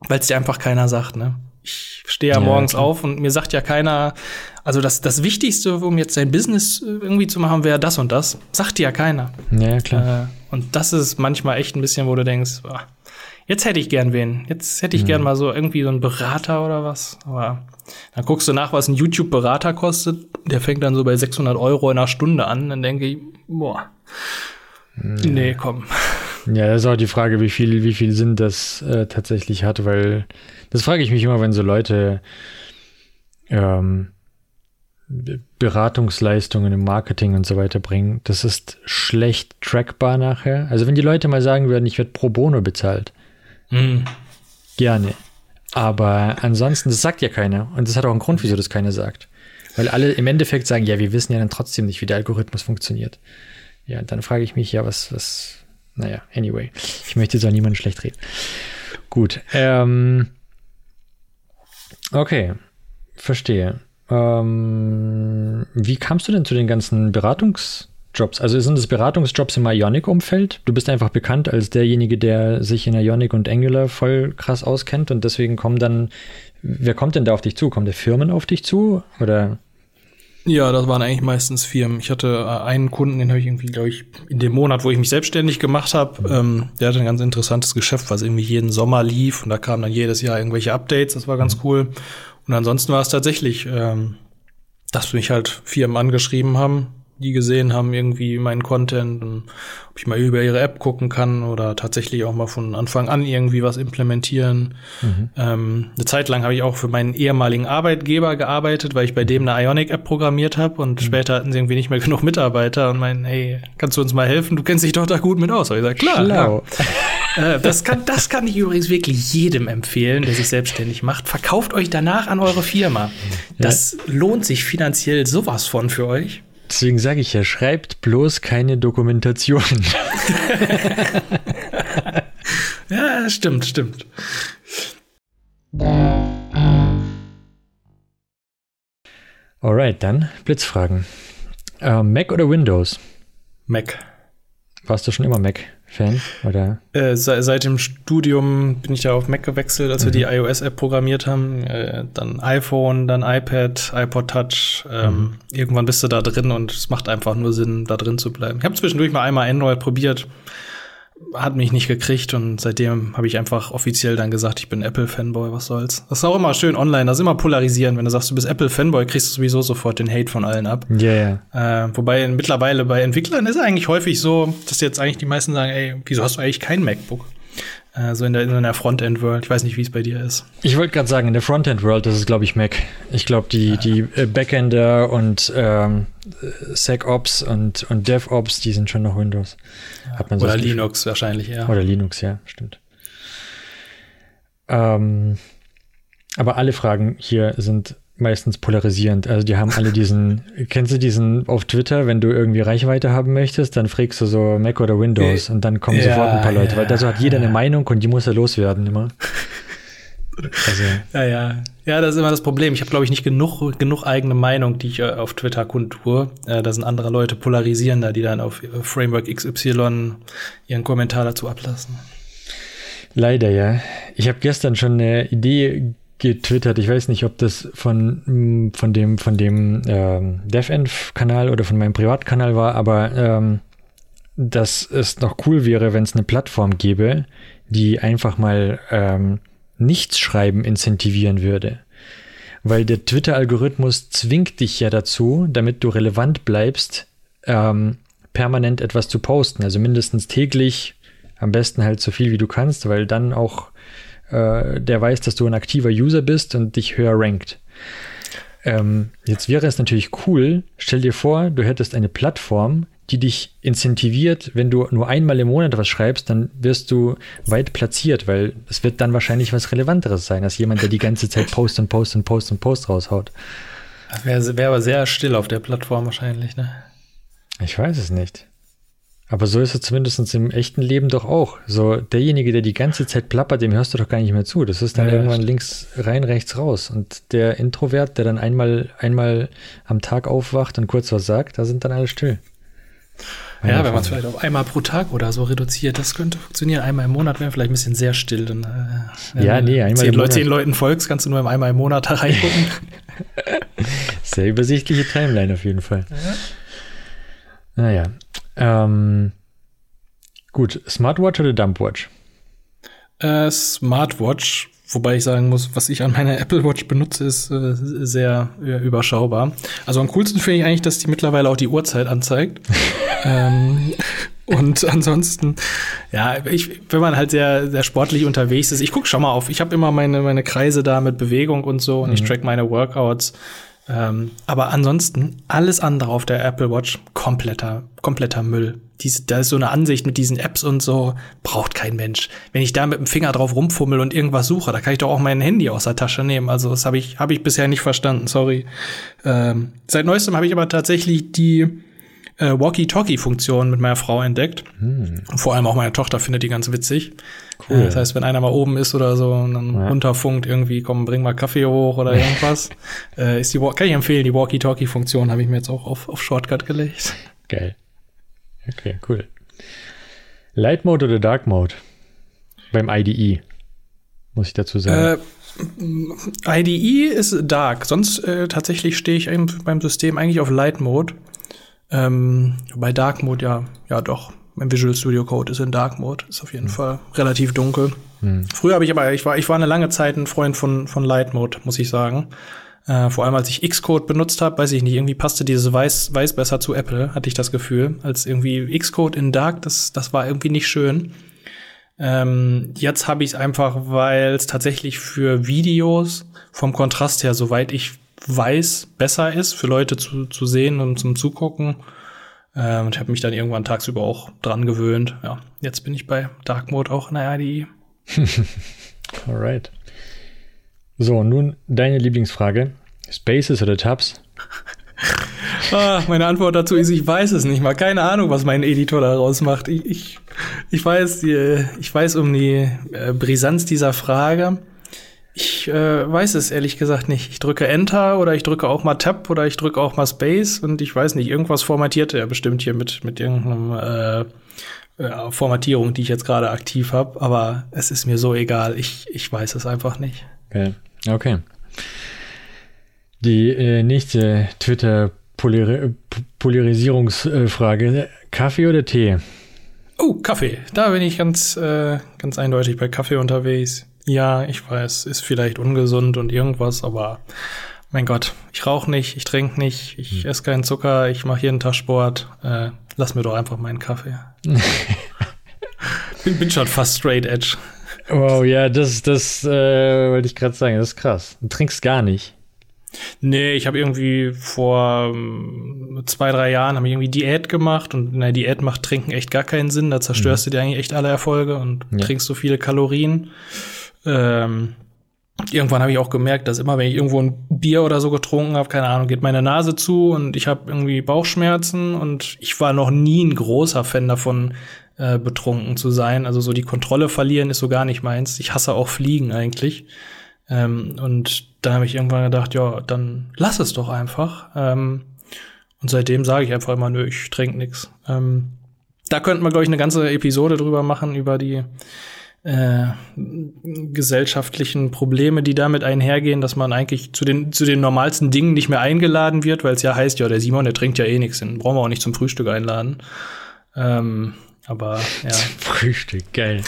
weil es dir einfach keiner sagt, ne? Ich stehe ja, ja morgens klar. auf und mir sagt ja keiner, also das, das Wichtigste, um jetzt sein Business äh, irgendwie zu machen, wäre das und das. Sagt dir ja keiner. Ja, klar. Äh, und das ist manchmal echt ein bisschen, wo du denkst, boah, jetzt hätte ich gern wen. Jetzt hätte ich mhm. gern mal so irgendwie so einen Berater oder was. Aber dann guckst du nach, was ein YouTube-Berater kostet. Der fängt dann so bei 600 Euro in einer Stunde an. Dann denke ich, boah, ja. nee, komm. Ja, das ist auch die Frage, wie viel, wie viel Sinn das äh, tatsächlich hat, weil das frage ich mich immer, wenn so Leute ähm, Beratungsleistungen im Marketing und so weiter bringen. Das ist schlecht trackbar nachher. Also wenn die Leute mal sagen würden, ich werde pro bono bezahlt, mhm. gerne. Aber ansonsten, das sagt ja keiner. Und das hat auch einen Grund, wieso das keiner sagt. Weil alle im Endeffekt sagen, ja, wir wissen ja dann trotzdem nicht, wie der Algorithmus funktioniert. Ja, dann frage ich mich, ja, was, was, naja, anyway. Ich möchte jetzt auch niemanden schlecht reden. Gut. Ähm, Okay, verstehe. Ähm, wie kamst du denn zu den ganzen Beratungsjobs? Also sind es Beratungsjobs im Ionic-Umfeld? Du bist einfach bekannt als derjenige, der sich in Ionic und Angular voll krass auskennt und deswegen kommen dann, wer kommt denn da auf dich zu? Kommen der Firmen auf dich zu oder? Ja, das waren eigentlich meistens Firmen. Ich hatte äh, einen Kunden, den habe ich irgendwie, glaube ich, in dem Monat, wo ich mich selbstständig gemacht habe, ähm, der hatte ein ganz interessantes Geschäft, was irgendwie jeden Sommer lief und da kamen dann jedes Jahr irgendwelche Updates, das war ganz cool. Und ansonsten war es tatsächlich, ähm, dass mich halt Firmen angeschrieben haben, die gesehen haben, irgendwie meinen Content und ob ich mal über ihre App gucken kann oder tatsächlich auch mal von Anfang an irgendwie was implementieren. Mhm. Ähm, eine Zeit lang habe ich auch für meinen ehemaligen Arbeitgeber gearbeitet, weil ich bei dem eine Ionic-App programmiert habe und mhm. später hatten sie irgendwie nicht mehr genug Mitarbeiter und meinen, hey, kannst du uns mal helfen? Du kennst dich doch da gut mit aus. Und ich sage, klar. Schlau. Ja. äh, das, kann, das kann ich übrigens wirklich jedem empfehlen, der sich selbstständig macht. Verkauft euch danach an eure Firma. Das ja. lohnt sich finanziell sowas von für euch. Deswegen sage ich ja, schreibt bloß keine Dokumentation. ja, stimmt, stimmt. Alright, dann Blitzfragen. Uh, Mac oder Windows? Mac. Warst du schon immer Mac? Fan? Oder? Äh, seit, seit, dem Studium bin ich ja auf Mac gewechselt, als mhm. wir die iOS-App programmiert haben. Äh, dann iPhone, dann iPad, iPod Touch. Ähm, mhm. Irgendwann bist du da drin und es macht einfach nur Sinn, da drin zu bleiben. Ich habe zwischendurch mal einmal Android probiert hat mich nicht gekriegt und seitdem habe ich einfach offiziell dann gesagt, ich bin Apple-Fanboy, was soll's. Das ist auch immer schön online, das ist immer polarisieren. Wenn du sagst, du bist Apple-Fanboy, kriegst du sowieso sofort den Hate von allen ab. Ja, yeah, yeah. äh, Wobei mittlerweile bei Entwicklern ist es eigentlich häufig so, dass jetzt eigentlich die meisten sagen, ey, wieso hast du eigentlich kein MacBook? Äh, so in der, in der Frontend-World. Ich weiß nicht, wie es bei dir ist. Ich wollte gerade sagen, in der Frontend-World ist es, glaube ich, Mac. Ich glaube, die, ja. die äh, Backender und ähm, SecOps und, und DevOps, die sind schon noch Windows. Ja. Oder Linux Gefühl. wahrscheinlich, ja. Oder Linux, ja, stimmt. Ähm, aber alle Fragen hier sind meistens polarisierend. Also die haben alle diesen, kennst du diesen auf Twitter, wenn du irgendwie Reichweite haben möchtest, dann fragst du so Mac oder Windows und dann kommen ja, sofort ein paar Leute, ja, weil da so hat jeder eine Meinung und die muss er loswerden immer. Also. Ja, ja. Ja, das ist immer das Problem. Ich habe, glaube ich, nicht genug, genug eigene Meinung, die ich äh, auf Twitter kundtue. Äh, da sind andere Leute polarisierender, die dann auf äh, Framework XY ihren Kommentar dazu ablassen. Leider, ja. Ich habe gestern schon eine Idee getwittert. Ich weiß nicht, ob das von, mm, von dem, von dem ähm, DevEnv-Kanal oder von meinem Privatkanal war, aber ähm, dass es noch cool wäre, wenn es eine Plattform gäbe, die einfach mal ähm, nichts schreiben incentivieren würde. Weil der Twitter-Algorithmus zwingt dich ja dazu, damit du relevant bleibst, ähm, permanent etwas zu posten. Also mindestens täglich, am besten halt so viel wie du kannst, weil dann auch äh, der weiß, dass du ein aktiver User bist und dich höher rankt. Ähm, jetzt wäre es natürlich cool, stell dir vor, du hättest eine Plattform, die dich incentiviert, wenn du nur einmal im Monat was schreibst, dann wirst du weit platziert, weil es wird dann wahrscheinlich was Relevanteres sein, als jemand, der die ganze Zeit Post und Post und Post und Post raushaut. Wäre wär aber sehr still auf der Plattform wahrscheinlich, ne? Ich weiß es nicht. Aber so ist es zumindest im echten Leben doch auch. So, derjenige, der die ganze Zeit plappert, dem hörst du doch gar nicht mehr zu. Das ist dann ja, irgendwann links rein, rechts raus. Und der Introvert, der dann einmal, einmal am Tag aufwacht und kurz was sagt, da sind dann alle still. Meine ja, wenn man es vielleicht auf einmal pro Tag oder so reduziert, das könnte funktionieren. Einmal im Monat wäre vielleicht ein bisschen sehr still. Dann, äh, ja, nee, einmal zehn im Monat. Leute, zehn Leuten folgst, kannst du nur einmal im Monat da reingucken. sehr übersichtliche Timeline auf jeden Fall. Ja. Naja. Ähm, gut, Smartwatch oder Dumpwatch? Äh, Smartwatch, wobei ich sagen muss, was ich an meiner Apple Watch benutze, ist äh, sehr äh, überschaubar. Also am coolsten finde ich eigentlich, dass die mittlerweile auch die Uhrzeit anzeigt. ähm, und ansonsten, ja, ich, wenn man halt sehr, sehr sportlich unterwegs ist, ich gucke schon mal auf. Ich habe immer meine, meine Kreise da mit Bewegung und so und mhm. ich track meine Workouts. Ähm, aber ansonsten, alles andere auf der Apple Watch, kompletter, kompletter Müll. Diese, da ist so eine Ansicht mit diesen Apps und so, braucht kein Mensch. Wenn ich da mit dem Finger drauf rumfummel und irgendwas suche, da kann ich doch auch mein Handy aus der Tasche nehmen. Also das habe ich, hab ich bisher nicht verstanden, sorry. Ähm, seit neuestem habe ich aber tatsächlich die äh, Walkie-Talkie-Funktion mit meiner Frau entdeckt. Hm. Vor allem auch meine Tochter findet die ganz witzig. Cool. Äh, das heißt, wenn einer mal oben ist oder so und dann ja. runterfunkt, irgendwie, komm, bring mal Kaffee hoch oder irgendwas, äh, ist die, kann ich empfehlen, die Walkie-Talkie-Funktion habe ich mir jetzt auch auf, auf Shortcut gelegt. Geil. Okay, cool. Light Mode oder Dark Mode? Beim IDE, muss ich dazu sagen. Äh, IDE ist Dark, sonst äh, tatsächlich stehe ich beim System eigentlich auf Light Mode. Ähm, bei Dark Mode ja, ja doch. Mein Visual Studio Code ist in Dark Mode, ist auf jeden mhm. Fall relativ dunkel. Mhm. Früher habe ich aber, ich war, ich war eine lange Zeit ein Freund von, von Light Mode, muss ich sagen. Äh, vor allem als ich Xcode benutzt habe, weiß ich nicht, irgendwie passte dieses Weiß, Weiß besser zu Apple, hatte ich das Gefühl. Als irgendwie Xcode in Dark, das, das war irgendwie nicht schön. Ähm, jetzt habe ich es einfach, weil es tatsächlich für Videos vom Kontrast her, soweit ich weiß, besser ist für Leute zu, zu sehen und zum Zugucken. Ähm, und ich habe mich dann irgendwann tagsüber auch dran gewöhnt. Ja, jetzt bin ich bei Dark Mode auch in der IDE. Alright. So, nun deine Lieblingsfrage. Spaces oder Tabs? ah, meine Antwort dazu ist, ich weiß es nicht mal. Keine Ahnung, was mein Editor daraus macht. Ich, ich, ich, weiß, die, ich weiß um die äh, Brisanz dieser Frage. Ich äh, weiß es ehrlich gesagt nicht. Ich drücke Enter oder ich drücke auch mal Tab oder ich drücke auch mal Space und ich weiß nicht, irgendwas formatiert er bestimmt hier mit, mit irgendeinem äh, äh, Formatierung, die ich jetzt gerade aktiv habe, aber es ist mir so egal. Ich, ich weiß es einfach nicht. Okay. okay. Die äh, nächste Twitter-Polarisierungsfrage: Kaffee oder Tee? Oh, Kaffee. Da bin ich ganz, äh, ganz eindeutig bei Kaffee unterwegs. Ja, ich weiß, ist vielleicht ungesund und irgendwas, aber mein Gott, ich rauche nicht, ich trinke nicht, ich hm. esse keinen Zucker, ich mache jeden Tag Sport. Äh, lass mir doch einfach meinen Kaffee. bin, bin schon fast straight edge. Wow, ja, das, das äh, wollte ich gerade sagen, das ist krass. Du trinkst gar nicht. Nee, ich habe irgendwie vor um, zwei, drei Jahren habe ich irgendwie Diät gemacht und in der Diät macht Trinken echt gar keinen Sinn. Da zerstörst mhm. du dir eigentlich echt alle Erfolge und ja. trinkst so viele Kalorien. Ähm, irgendwann habe ich auch gemerkt, dass immer, wenn ich irgendwo ein Bier oder so getrunken habe, keine Ahnung, geht meine Nase zu und ich habe irgendwie Bauchschmerzen und ich war noch nie ein großer Fan davon, äh, betrunken zu sein. Also so die Kontrolle verlieren ist so gar nicht meins. Ich hasse auch Fliegen eigentlich. Ähm, und da habe ich irgendwann gedacht, ja, dann lass es doch einfach. Ähm, und seitdem sage ich einfach immer, nö, ich trinke nix. Ähm, da könnten wir, glaube ich, eine ganze Episode drüber machen, über die äh, gesellschaftlichen Probleme, die damit einhergehen, dass man eigentlich zu den, zu den normalsten Dingen nicht mehr eingeladen wird, weil es ja heißt, ja, der Simon, der trinkt ja eh nichts, den brauchen wir auch nicht zum Frühstück einladen. Ähm, aber ja. Zum Frühstück, geil.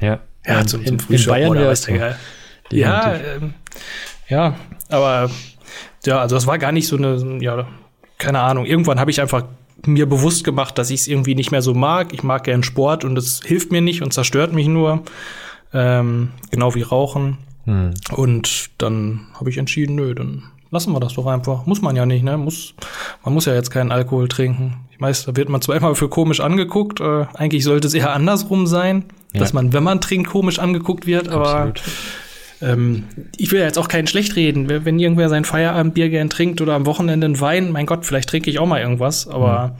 ja. Ja, zum, zum Frühstück. In Bayern wäre es geil. Ja, ähm, ja, aber ja, also das war gar nicht so eine, ja, keine Ahnung. Irgendwann habe ich einfach mir bewusst gemacht, dass ich es irgendwie nicht mehr so mag. Ich mag gern Sport und es hilft mir nicht und zerstört mich nur. Ähm, genau wie Rauchen. Hm. Und dann habe ich entschieden, nö, dann lassen wir das doch einfach. Muss man ja nicht, ne? Muss, man muss ja jetzt keinen Alkohol trinken. Meist wird man zwar immer für komisch angeguckt, äh, eigentlich sollte es eher andersrum sein, ja. dass man, wenn man trinkt, komisch angeguckt wird, aber ähm, ich will ja jetzt auch keinen schlecht reden. Wenn irgendwer sein Feierabendbier gern trinkt oder am Wochenende einen Wein, mein Gott, vielleicht trinke ich auch mal irgendwas, aber mhm.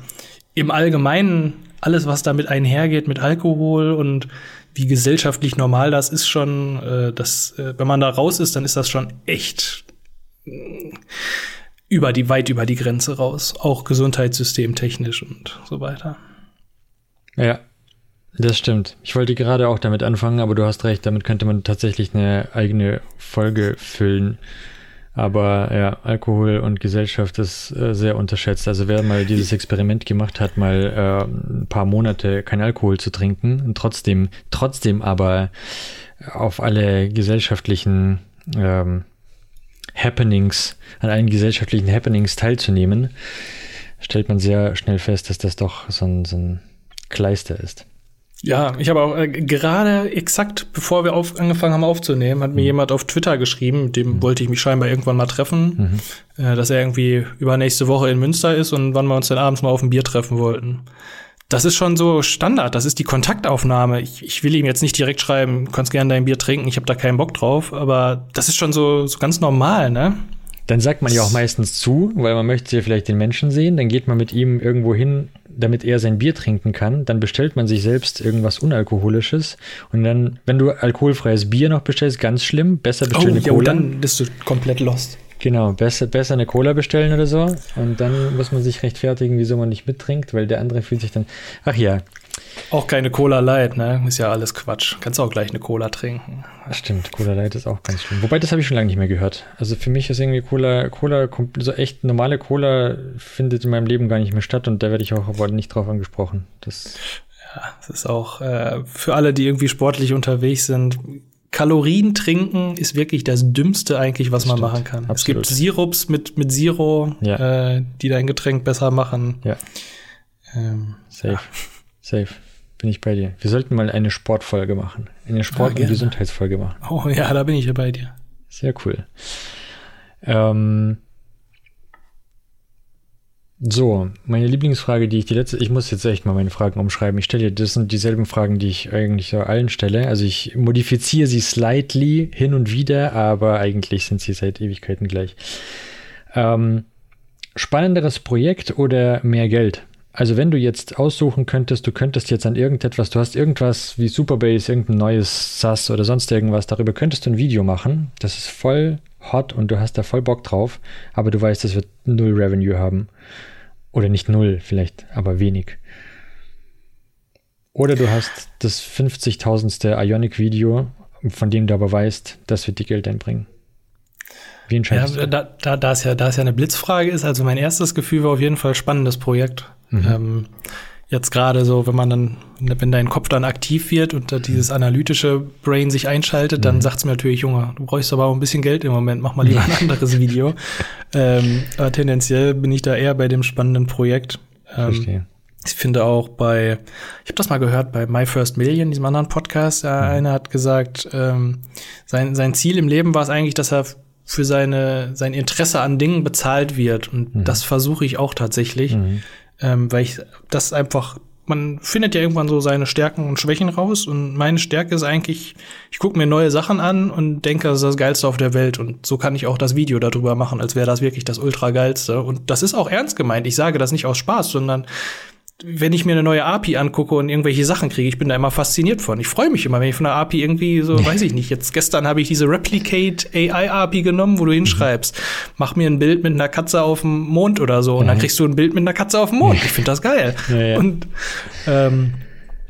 im Allgemeinen alles, was damit einhergeht mit Alkohol und wie gesellschaftlich normal das ist schon, äh, das, äh, wenn man da raus ist, dann ist das schon echt äh, über die, weit über die Grenze raus. Auch gesundheitssystemtechnisch und so weiter. Ja, das stimmt. Ich wollte gerade auch damit anfangen, aber du hast recht, damit könnte man tatsächlich eine eigene Folge füllen. Aber ja, Alkohol und Gesellschaft ist äh, sehr unterschätzt. Also wer mal dieses Experiment gemacht hat, mal äh, ein paar Monate kein Alkohol zu trinken und trotzdem, trotzdem aber auf alle gesellschaftlichen ähm, Happenings, an allen gesellschaftlichen Happenings teilzunehmen, stellt man sehr schnell fest, dass das doch so ein, so ein Kleister ist. Ja, ich habe auch äh, gerade exakt bevor wir auf, angefangen haben aufzunehmen, hat mir mhm. jemand auf Twitter geschrieben, mit dem mhm. wollte ich mich scheinbar irgendwann mal treffen, mhm. äh, dass er irgendwie übernächste Woche in Münster ist und wann wir uns dann abends mal auf ein Bier treffen wollten. Das ist schon so Standard, das ist die Kontaktaufnahme. Ich, ich will ihm jetzt nicht direkt schreiben, du kannst gerne dein Bier trinken, ich habe da keinen Bock drauf, aber das ist schon so, so ganz normal, ne? Dann sagt man ja auch meistens zu, weil man möchte ja vielleicht den Menschen sehen, dann geht man mit ihm irgendwo hin damit er sein Bier trinken kann, dann bestellt man sich selbst irgendwas Unalkoholisches und dann, wenn du alkoholfreies Bier noch bestellst, ganz schlimm, besser bestellen oh, eine Cola. dann bist du komplett lost. Genau, besser, besser eine Cola bestellen oder so und dann muss man sich rechtfertigen, wieso man nicht mittrinkt, weil der andere fühlt sich dann, ach ja, auch keine Cola Light, ne? Ist ja alles Quatsch. Kannst auch gleich eine Cola trinken. Stimmt, Cola Light ist auch ganz schlimm. Wobei, das habe ich schon lange nicht mehr gehört. Also für mich ist irgendwie Cola, Cola, so echt normale Cola findet in meinem Leben gar nicht mehr statt und da werde ich auch aber nicht drauf angesprochen. Das ja, das ist auch äh, für alle, die irgendwie sportlich unterwegs sind. Kalorien trinken ist wirklich das Dümmste eigentlich, was das man stimmt. machen kann. Absolut. Es gibt Sirups mit, mit Zero, ja. äh, die dein Getränk besser machen. Ja. Ähm, Safe. Ja. Safe. Bin ich bei dir. Wir sollten mal eine Sportfolge machen. Eine Sport- ja, und Gesundheitsfolge machen. Oh ja, da bin ich ja bei dir. Sehr cool. Ähm, so, meine Lieblingsfrage, die ich die letzte, ich muss jetzt echt mal meine Fragen umschreiben. Ich stelle dir, das sind dieselben Fragen, die ich eigentlich so allen stelle. Also ich modifiziere sie slightly hin und wieder, aber eigentlich sind sie seit Ewigkeiten gleich. Ähm, spannenderes Projekt oder mehr Geld? Also wenn du jetzt aussuchen könntest, du könntest jetzt an irgendetwas, du hast irgendwas wie Superbase, irgendein neues SAS oder sonst irgendwas, darüber könntest du ein Video machen. Das ist voll hot und du hast da voll Bock drauf, aber du weißt, das wird null Revenue haben. Oder nicht null vielleicht, aber wenig. Oder du hast das 50.000. Ionic-Video, von dem du aber weißt, das wird dir Geld einbringen. Wie entscheidest ja, du? Da, da, da, es ja, da es ja eine Blitzfrage ist, also mein erstes Gefühl war auf jeden Fall spannendes Projekt. Mhm. Ähm, jetzt gerade so, wenn man dann, wenn dein Kopf dann aktiv wird und dieses analytische Brain sich einschaltet, dann mhm. sagt es mir natürlich, Junge, du bräuchst aber auch ein bisschen Geld im Moment, mach mal lieber ein anderes Video. ähm, aber tendenziell bin ich da eher bei dem spannenden Projekt. Ähm, Verstehe. Ich finde auch bei, ich habe das mal gehört bei My First Million, diesem anderen Podcast, mhm. einer hat gesagt, ähm, sein, sein Ziel im Leben war es eigentlich, dass er für seine, sein Interesse an Dingen bezahlt wird. Und mhm. das versuche ich auch tatsächlich, mhm. ähm, weil ich das einfach, man findet ja irgendwann so seine Stärken und Schwächen raus. Und meine Stärke ist eigentlich, ich gucke mir neue Sachen an und denke, das ist das Geilste auf der Welt. Und so kann ich auch das Video darüber machen, als wäre das wirklich das Ultra Geilste. Und das ist auch ernst gemeint. Ich sage das nicht aus Spaß, sondern wenn ich mir eine neue API angucke und irgendwelche Sachen kriege, ich bin da immer fasziniert von. Ich freue mich immer, wenn ich von der API irgendwie so, weiß ich nicht, jetzt gestern habe ich diese Replicate AI API genommen, wo du hinschreibst, mhm. mach mir ein Bild mit einer Katze auf dem Mond oder so und mhm. dann kriegst du ein Bild mit einer Katze auf dem Mond. Ich finde das geil. Ja, ja. Und ähm,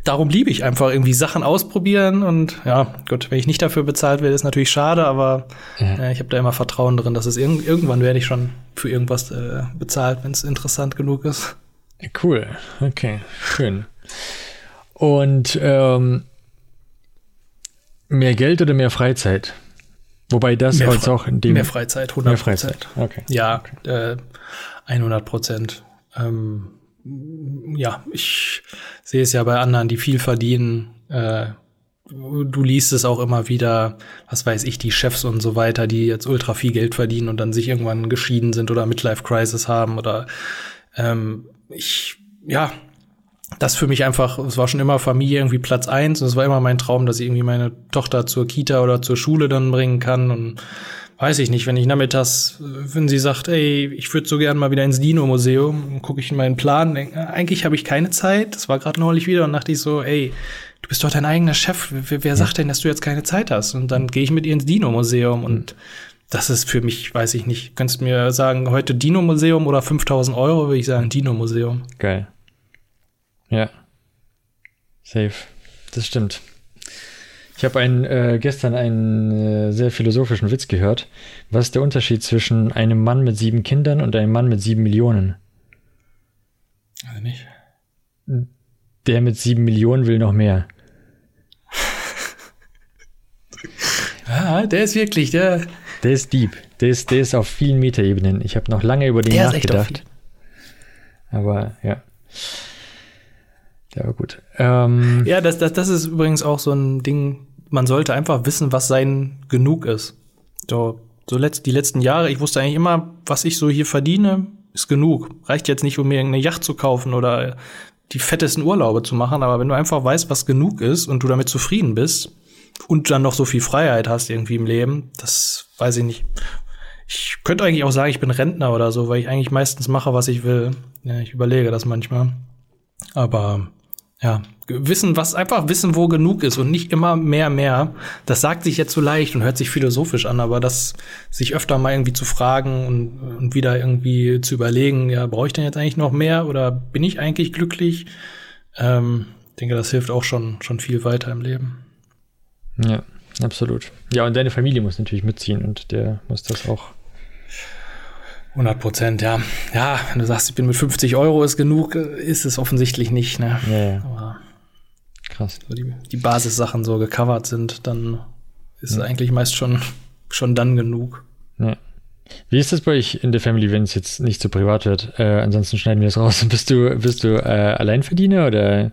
darum liebe ich einfach irgendwie Sachen ausprobieren und ja, gut, wenn ich nicht dafür bezahlt werde, ist natürlich schade, aber ja. äh, ich habe da immer Vertrauen drin, dass es irg irgendwann werde ich schon für irgendwas äh, bezahlt, wenn es interessant genug ist. Cool, okay, schön. Und ähm, mehr Geld oder mehr Freizeit? Wobei das mehr als auch in dem mehr Freizeit, 100 mehr Freizeit. Okay. Ja, okay. Äh, 100 Prozent. Ähm, ja, ich sehe es ja bei anderen, die viel verdienen. Äh, du liest es auch immer wieder, was weiß ich, die Chefs und so weiter, die jetzt ultra viel Geld verdienen und dann sich irgendwann geschieden sind oder Midlife Crisis haben oder ähm, ich ja, das für mich einfach, es war schon immer Familie irgendwie Platz eins. Und es war immer mein Traum, dass ich irgendwie meine Tochter zur Kita oder zur Schule dann bringen kann. Und weiß ich nicht, wenn ich nachmittags, wenn sie sagt, ey, ich würde so gern mal wieder ins Dino-Museum, gucke ich in meinen Plan, denk, eigentlich habe ich keine Zeit, das war gerade neulich wieder und dachte ich so, ey, du bist doch dein eigener Chef, wer, wer sagt denn, dass du jetzt keine Zeit hast? Und dann gehe ich mit ihr ins Dino-Museum und das ist für mich, weiß ich nicht, könntest mir sagen, heute Dino-Museum oder 5000 Euro, würde ich sagen Dino-Museum. Geil. Ja. Safe. Das stimmt. Ich habe äh, gestern einen äh, sehr philosophischen Witz gehört. Was ist der Unterschied zwischen einem Mann mit sieben Kindern und einem Mann mit sieben Millionen? Also nicht. Der mit sieben Millionen will noch mehr. ah, der ist wirklich, der. Der ist deep. Der ist, der ist auf vielen Metaebenen. Ich habe noch lange über den Der nachgedacht. Aber ja. Der war gut. Ähm, Ja, das, das, das ist übrigens auch so ein Ding, man sollte einfach wissen, was sein genug ist. So, so letzt, die letzten Jahre, ich wusste eigentlich immer, was ich so hier verdiene, ist genug. Reicht jetzt nicht, um mir irgendeine Yacht zu kaufen oder die fettesten Urlaube zu machen, aber wenn du einfach weißt, was genug ist und du damit zufrieden bist und dann noch so viel Freiheit hast irgendwie im Leben, das weiß ich nicht. Ich könnte eigentlich auch sagen, ich bin Rentner oder so, weil ich eigentlich meistens mache, was ich will. Ja, ich überlege das manchmal. Aber ja, wissen, was einfach wissen, wo genug ist und nicht immer mehr, mehr. Das sagt sich jetzt so leicht und hört sich philosophisch an, aber das sich öfter mal irgendwie zu fragen und, und wieder irgendwie zu überlegen, ja, brauche ich denn jetzt eigentlich noch mehr oder bin ich eigentlich glücklich? Ähm, ich denke, das hilft auch schon, schon viel weiter im Leben. ja, absolut. Ja, und deine Familie muss natürlich mitziehen und der muss das auch. 100 Prozent, ja. Ja, wenn du sagst, ich bin mit 50 Euro ist genug, ist es offensichtlich nicht, ne? Ja, ja. Aber Krass. so die, die Basissachen so gecovert sind, dann ist es eigentlich meist schon, schon dann genug. Ja. Wie ist das bei euch in der Family, wenn es jetzt nicht so privat wird? Äh, ansonsten schneiden wir es raus. Bist du, bist du äh, Alleinverdiener oder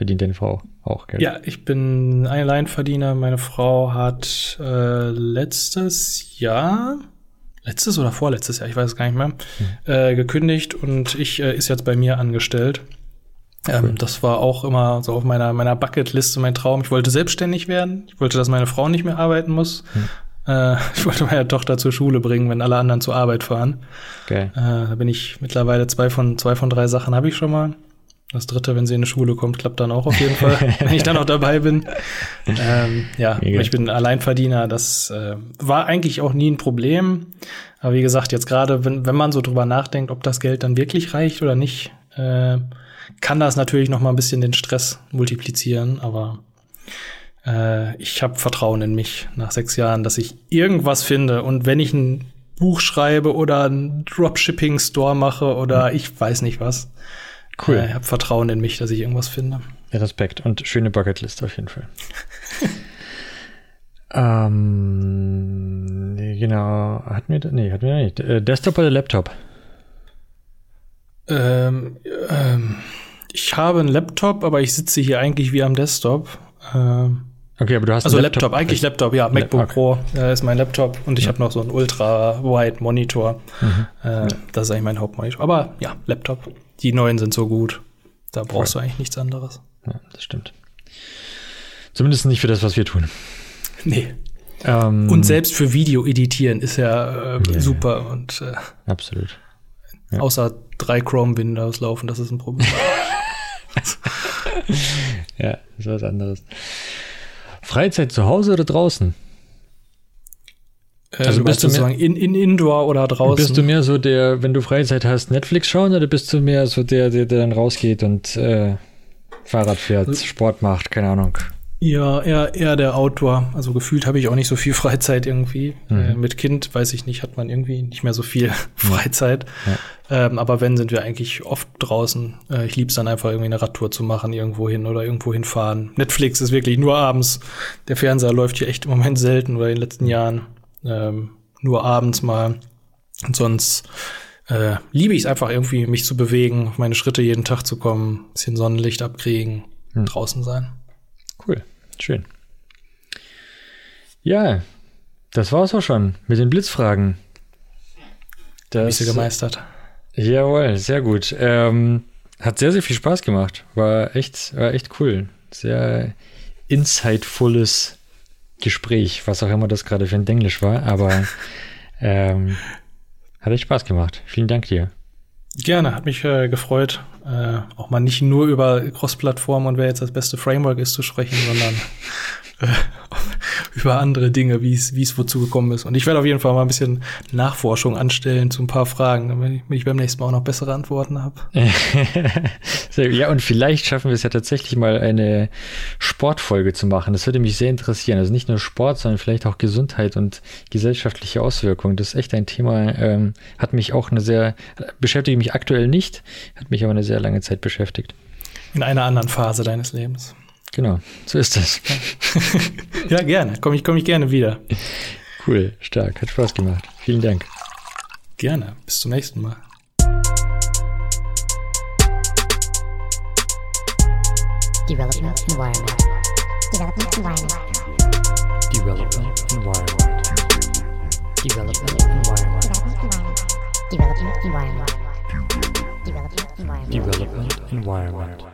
verdient deine Frau auch Geld? Ja, ich bin ein Alleinverdiener. Meine Frau hat äh, letztes Jahr, letztes oder vorletztes Jahr, ich weiß es gar nicht mehr, äh, gekündigt und ich äh, ist jetzt bei mir angestellt. Ähm, Das war auch immer so auf meiner, meiner Bucketliste mein Traum. Ich wollte selbstständig werden. Ich wollte, dass meine Frau nicht mehr arbeiten muss. Äh, ich wollte meine Tochter zur Schule bringen, wenn alle anderen zur Arbeit fahren. Geil. Äh, da bin ich mittlerweile zwei von, zwei von drei Sachen habe ich schon mal. Das dritte, wenn sie in die Schule kommt, klappt dann auch auf jeden Fall, wenn ich dann auch dabei bin. Ähm, ja, Mega. ich bin Alleinverdiener. Das äh, war eigentlich auch nie ein Problem. Aber wie gesagt, jetzt gerade, wenn, wenn man so drüber nachdenkt, ob das Geld dann wirklich reicht oder nicht, äh, kann das natürlich noch mal ein bisschen den Stress multiplizieren. Aber äh, ich habe Vertrauen in mich nach sechs Jahren, dass ich irgendwas finde. Und wenn ich ein Buch schreibe oder einen Dropshipping-Store mache oder ich weiß nicht was, Cool. äh, ich habe Vertrauen in mich, dass ich irgendwas finde. Respekt und schöne Bucketlist auf jeden Fall. ähm, nee, genau. Hatten wir, da- nee, hatten wir nicht. Äh, Desktop oder Laptop? Ähm, ähm, ich habe einen Laptop, aber ich sitze hier eigentlich wie am Desktop. Ähm, Okay, aber du hast also einen Laptop, eigentlich Laptop, ja. MacBook okay. Pro äh, ist mein Laptop und ich habe noch so einen Ultra-Wide-Monitor. Mhm. Äh, Das ist eigentlich mein Hauptmonitor. Aber ja, Laptop. Die neuen sind so gut. Da brauchst du eigentlich nichts anderes. Ja, das stimmt. Zumindest nicht für das, was wir tun. Nee. Ähm, Und selbst für Video editieren ist ja, äh, Ja, super. Und äh, Absolut. Ja. außer drei Chrome-Windows laufen, das ist ein Problem. Ja, das ist was anderes. Freizeit zu Hause oder draußen? Äh, Also du bist du mehr- in, in Indoor oder draußen? Bist du mehr so der, wenn du Freizeit hast, Netflix schauen oder bist du mehr so der, der, der dann rausgeht und äh, Fahrrad fährt, Sport macht, keine Ahnung. Ja, eher, eher der Outdoor. Also gefühlt habe ich auch nicht so viel Freizeit irgendwie. Mhm. Äh, mit Kind, weiß ich nicht, hat man irgendwie nicht mehr so viel Freizeit. Ähm, aber wenn, sind wir eigentlich oft draußen. Äh, ich lieb's dann einfach irgendwie eine Radtour zu machen, irgendwo hin oder irgendwo hinfahren. Netflix ist wirklich nur abends. Der Fernseher läuft hier echt im Moment selten oder in den letzten Jahren. Ähm, nur abends mal. Und sonst äh, liebe ich es einfach irgendwie, mich zu bewegen, auf meine Schritte jeden Tag zu kommen, bisschen Sonnenlicht abkriegen, Hm. draußen sein. Cool, schön. Ja, das war's auch schon mit den Blitzfragen. Das, sie gemeistert. Jawohl, sehr gut. Ähm, hat sehr, sehr viel Spaß gemacht. War echt, war echt cool. Sehr insightvolles Gespräch, was auch immer das gerade für ein Englisch war, aber ähm, hat echt Spaß gemacht. Vielen Dank dir. Gerne, hat mich äh, gefreut, äh, auch mal nicht nur über Cross-Plattform und wer jetzt das beste Framework ist zu sprechen, sondern äh, über andere Dinge, wie es wie es wozu gekommen ist. Und ich werde auf jeden Fall mal ein bisschen Nachforschung anstellen zu ein paar Fragen, damit ich beim nächsten Mal auch noch bessere Antworten habe. ja, und vielleicht schaffen wir es ja tatsächlich mal eine Sportfolge zu machen. Das würde mich sehr interessieren. Also nicht nur Sport, sondern vielleicht auch Gesundheit und gesellschaftliche Auswirkungen. Das ist echt ein Thema, ähm, hat mich auch eine sehr, beschäftigt mich aktuell nicht, hat mich aber eine sehr lange Zeit beschäftigt. In einer anderen Phase deines Lebens. Genau, so ist das. ja, gerne. Komme ich, komm ich gerne wieder. Cool, stark. Hat Spaß gemacht. Vielen Dank. Gerne. Bis zum nächsten Mal. Development Environment. Development Environment. Development Environment. Development Environment. Development Environment. Development Environment. Development Environment.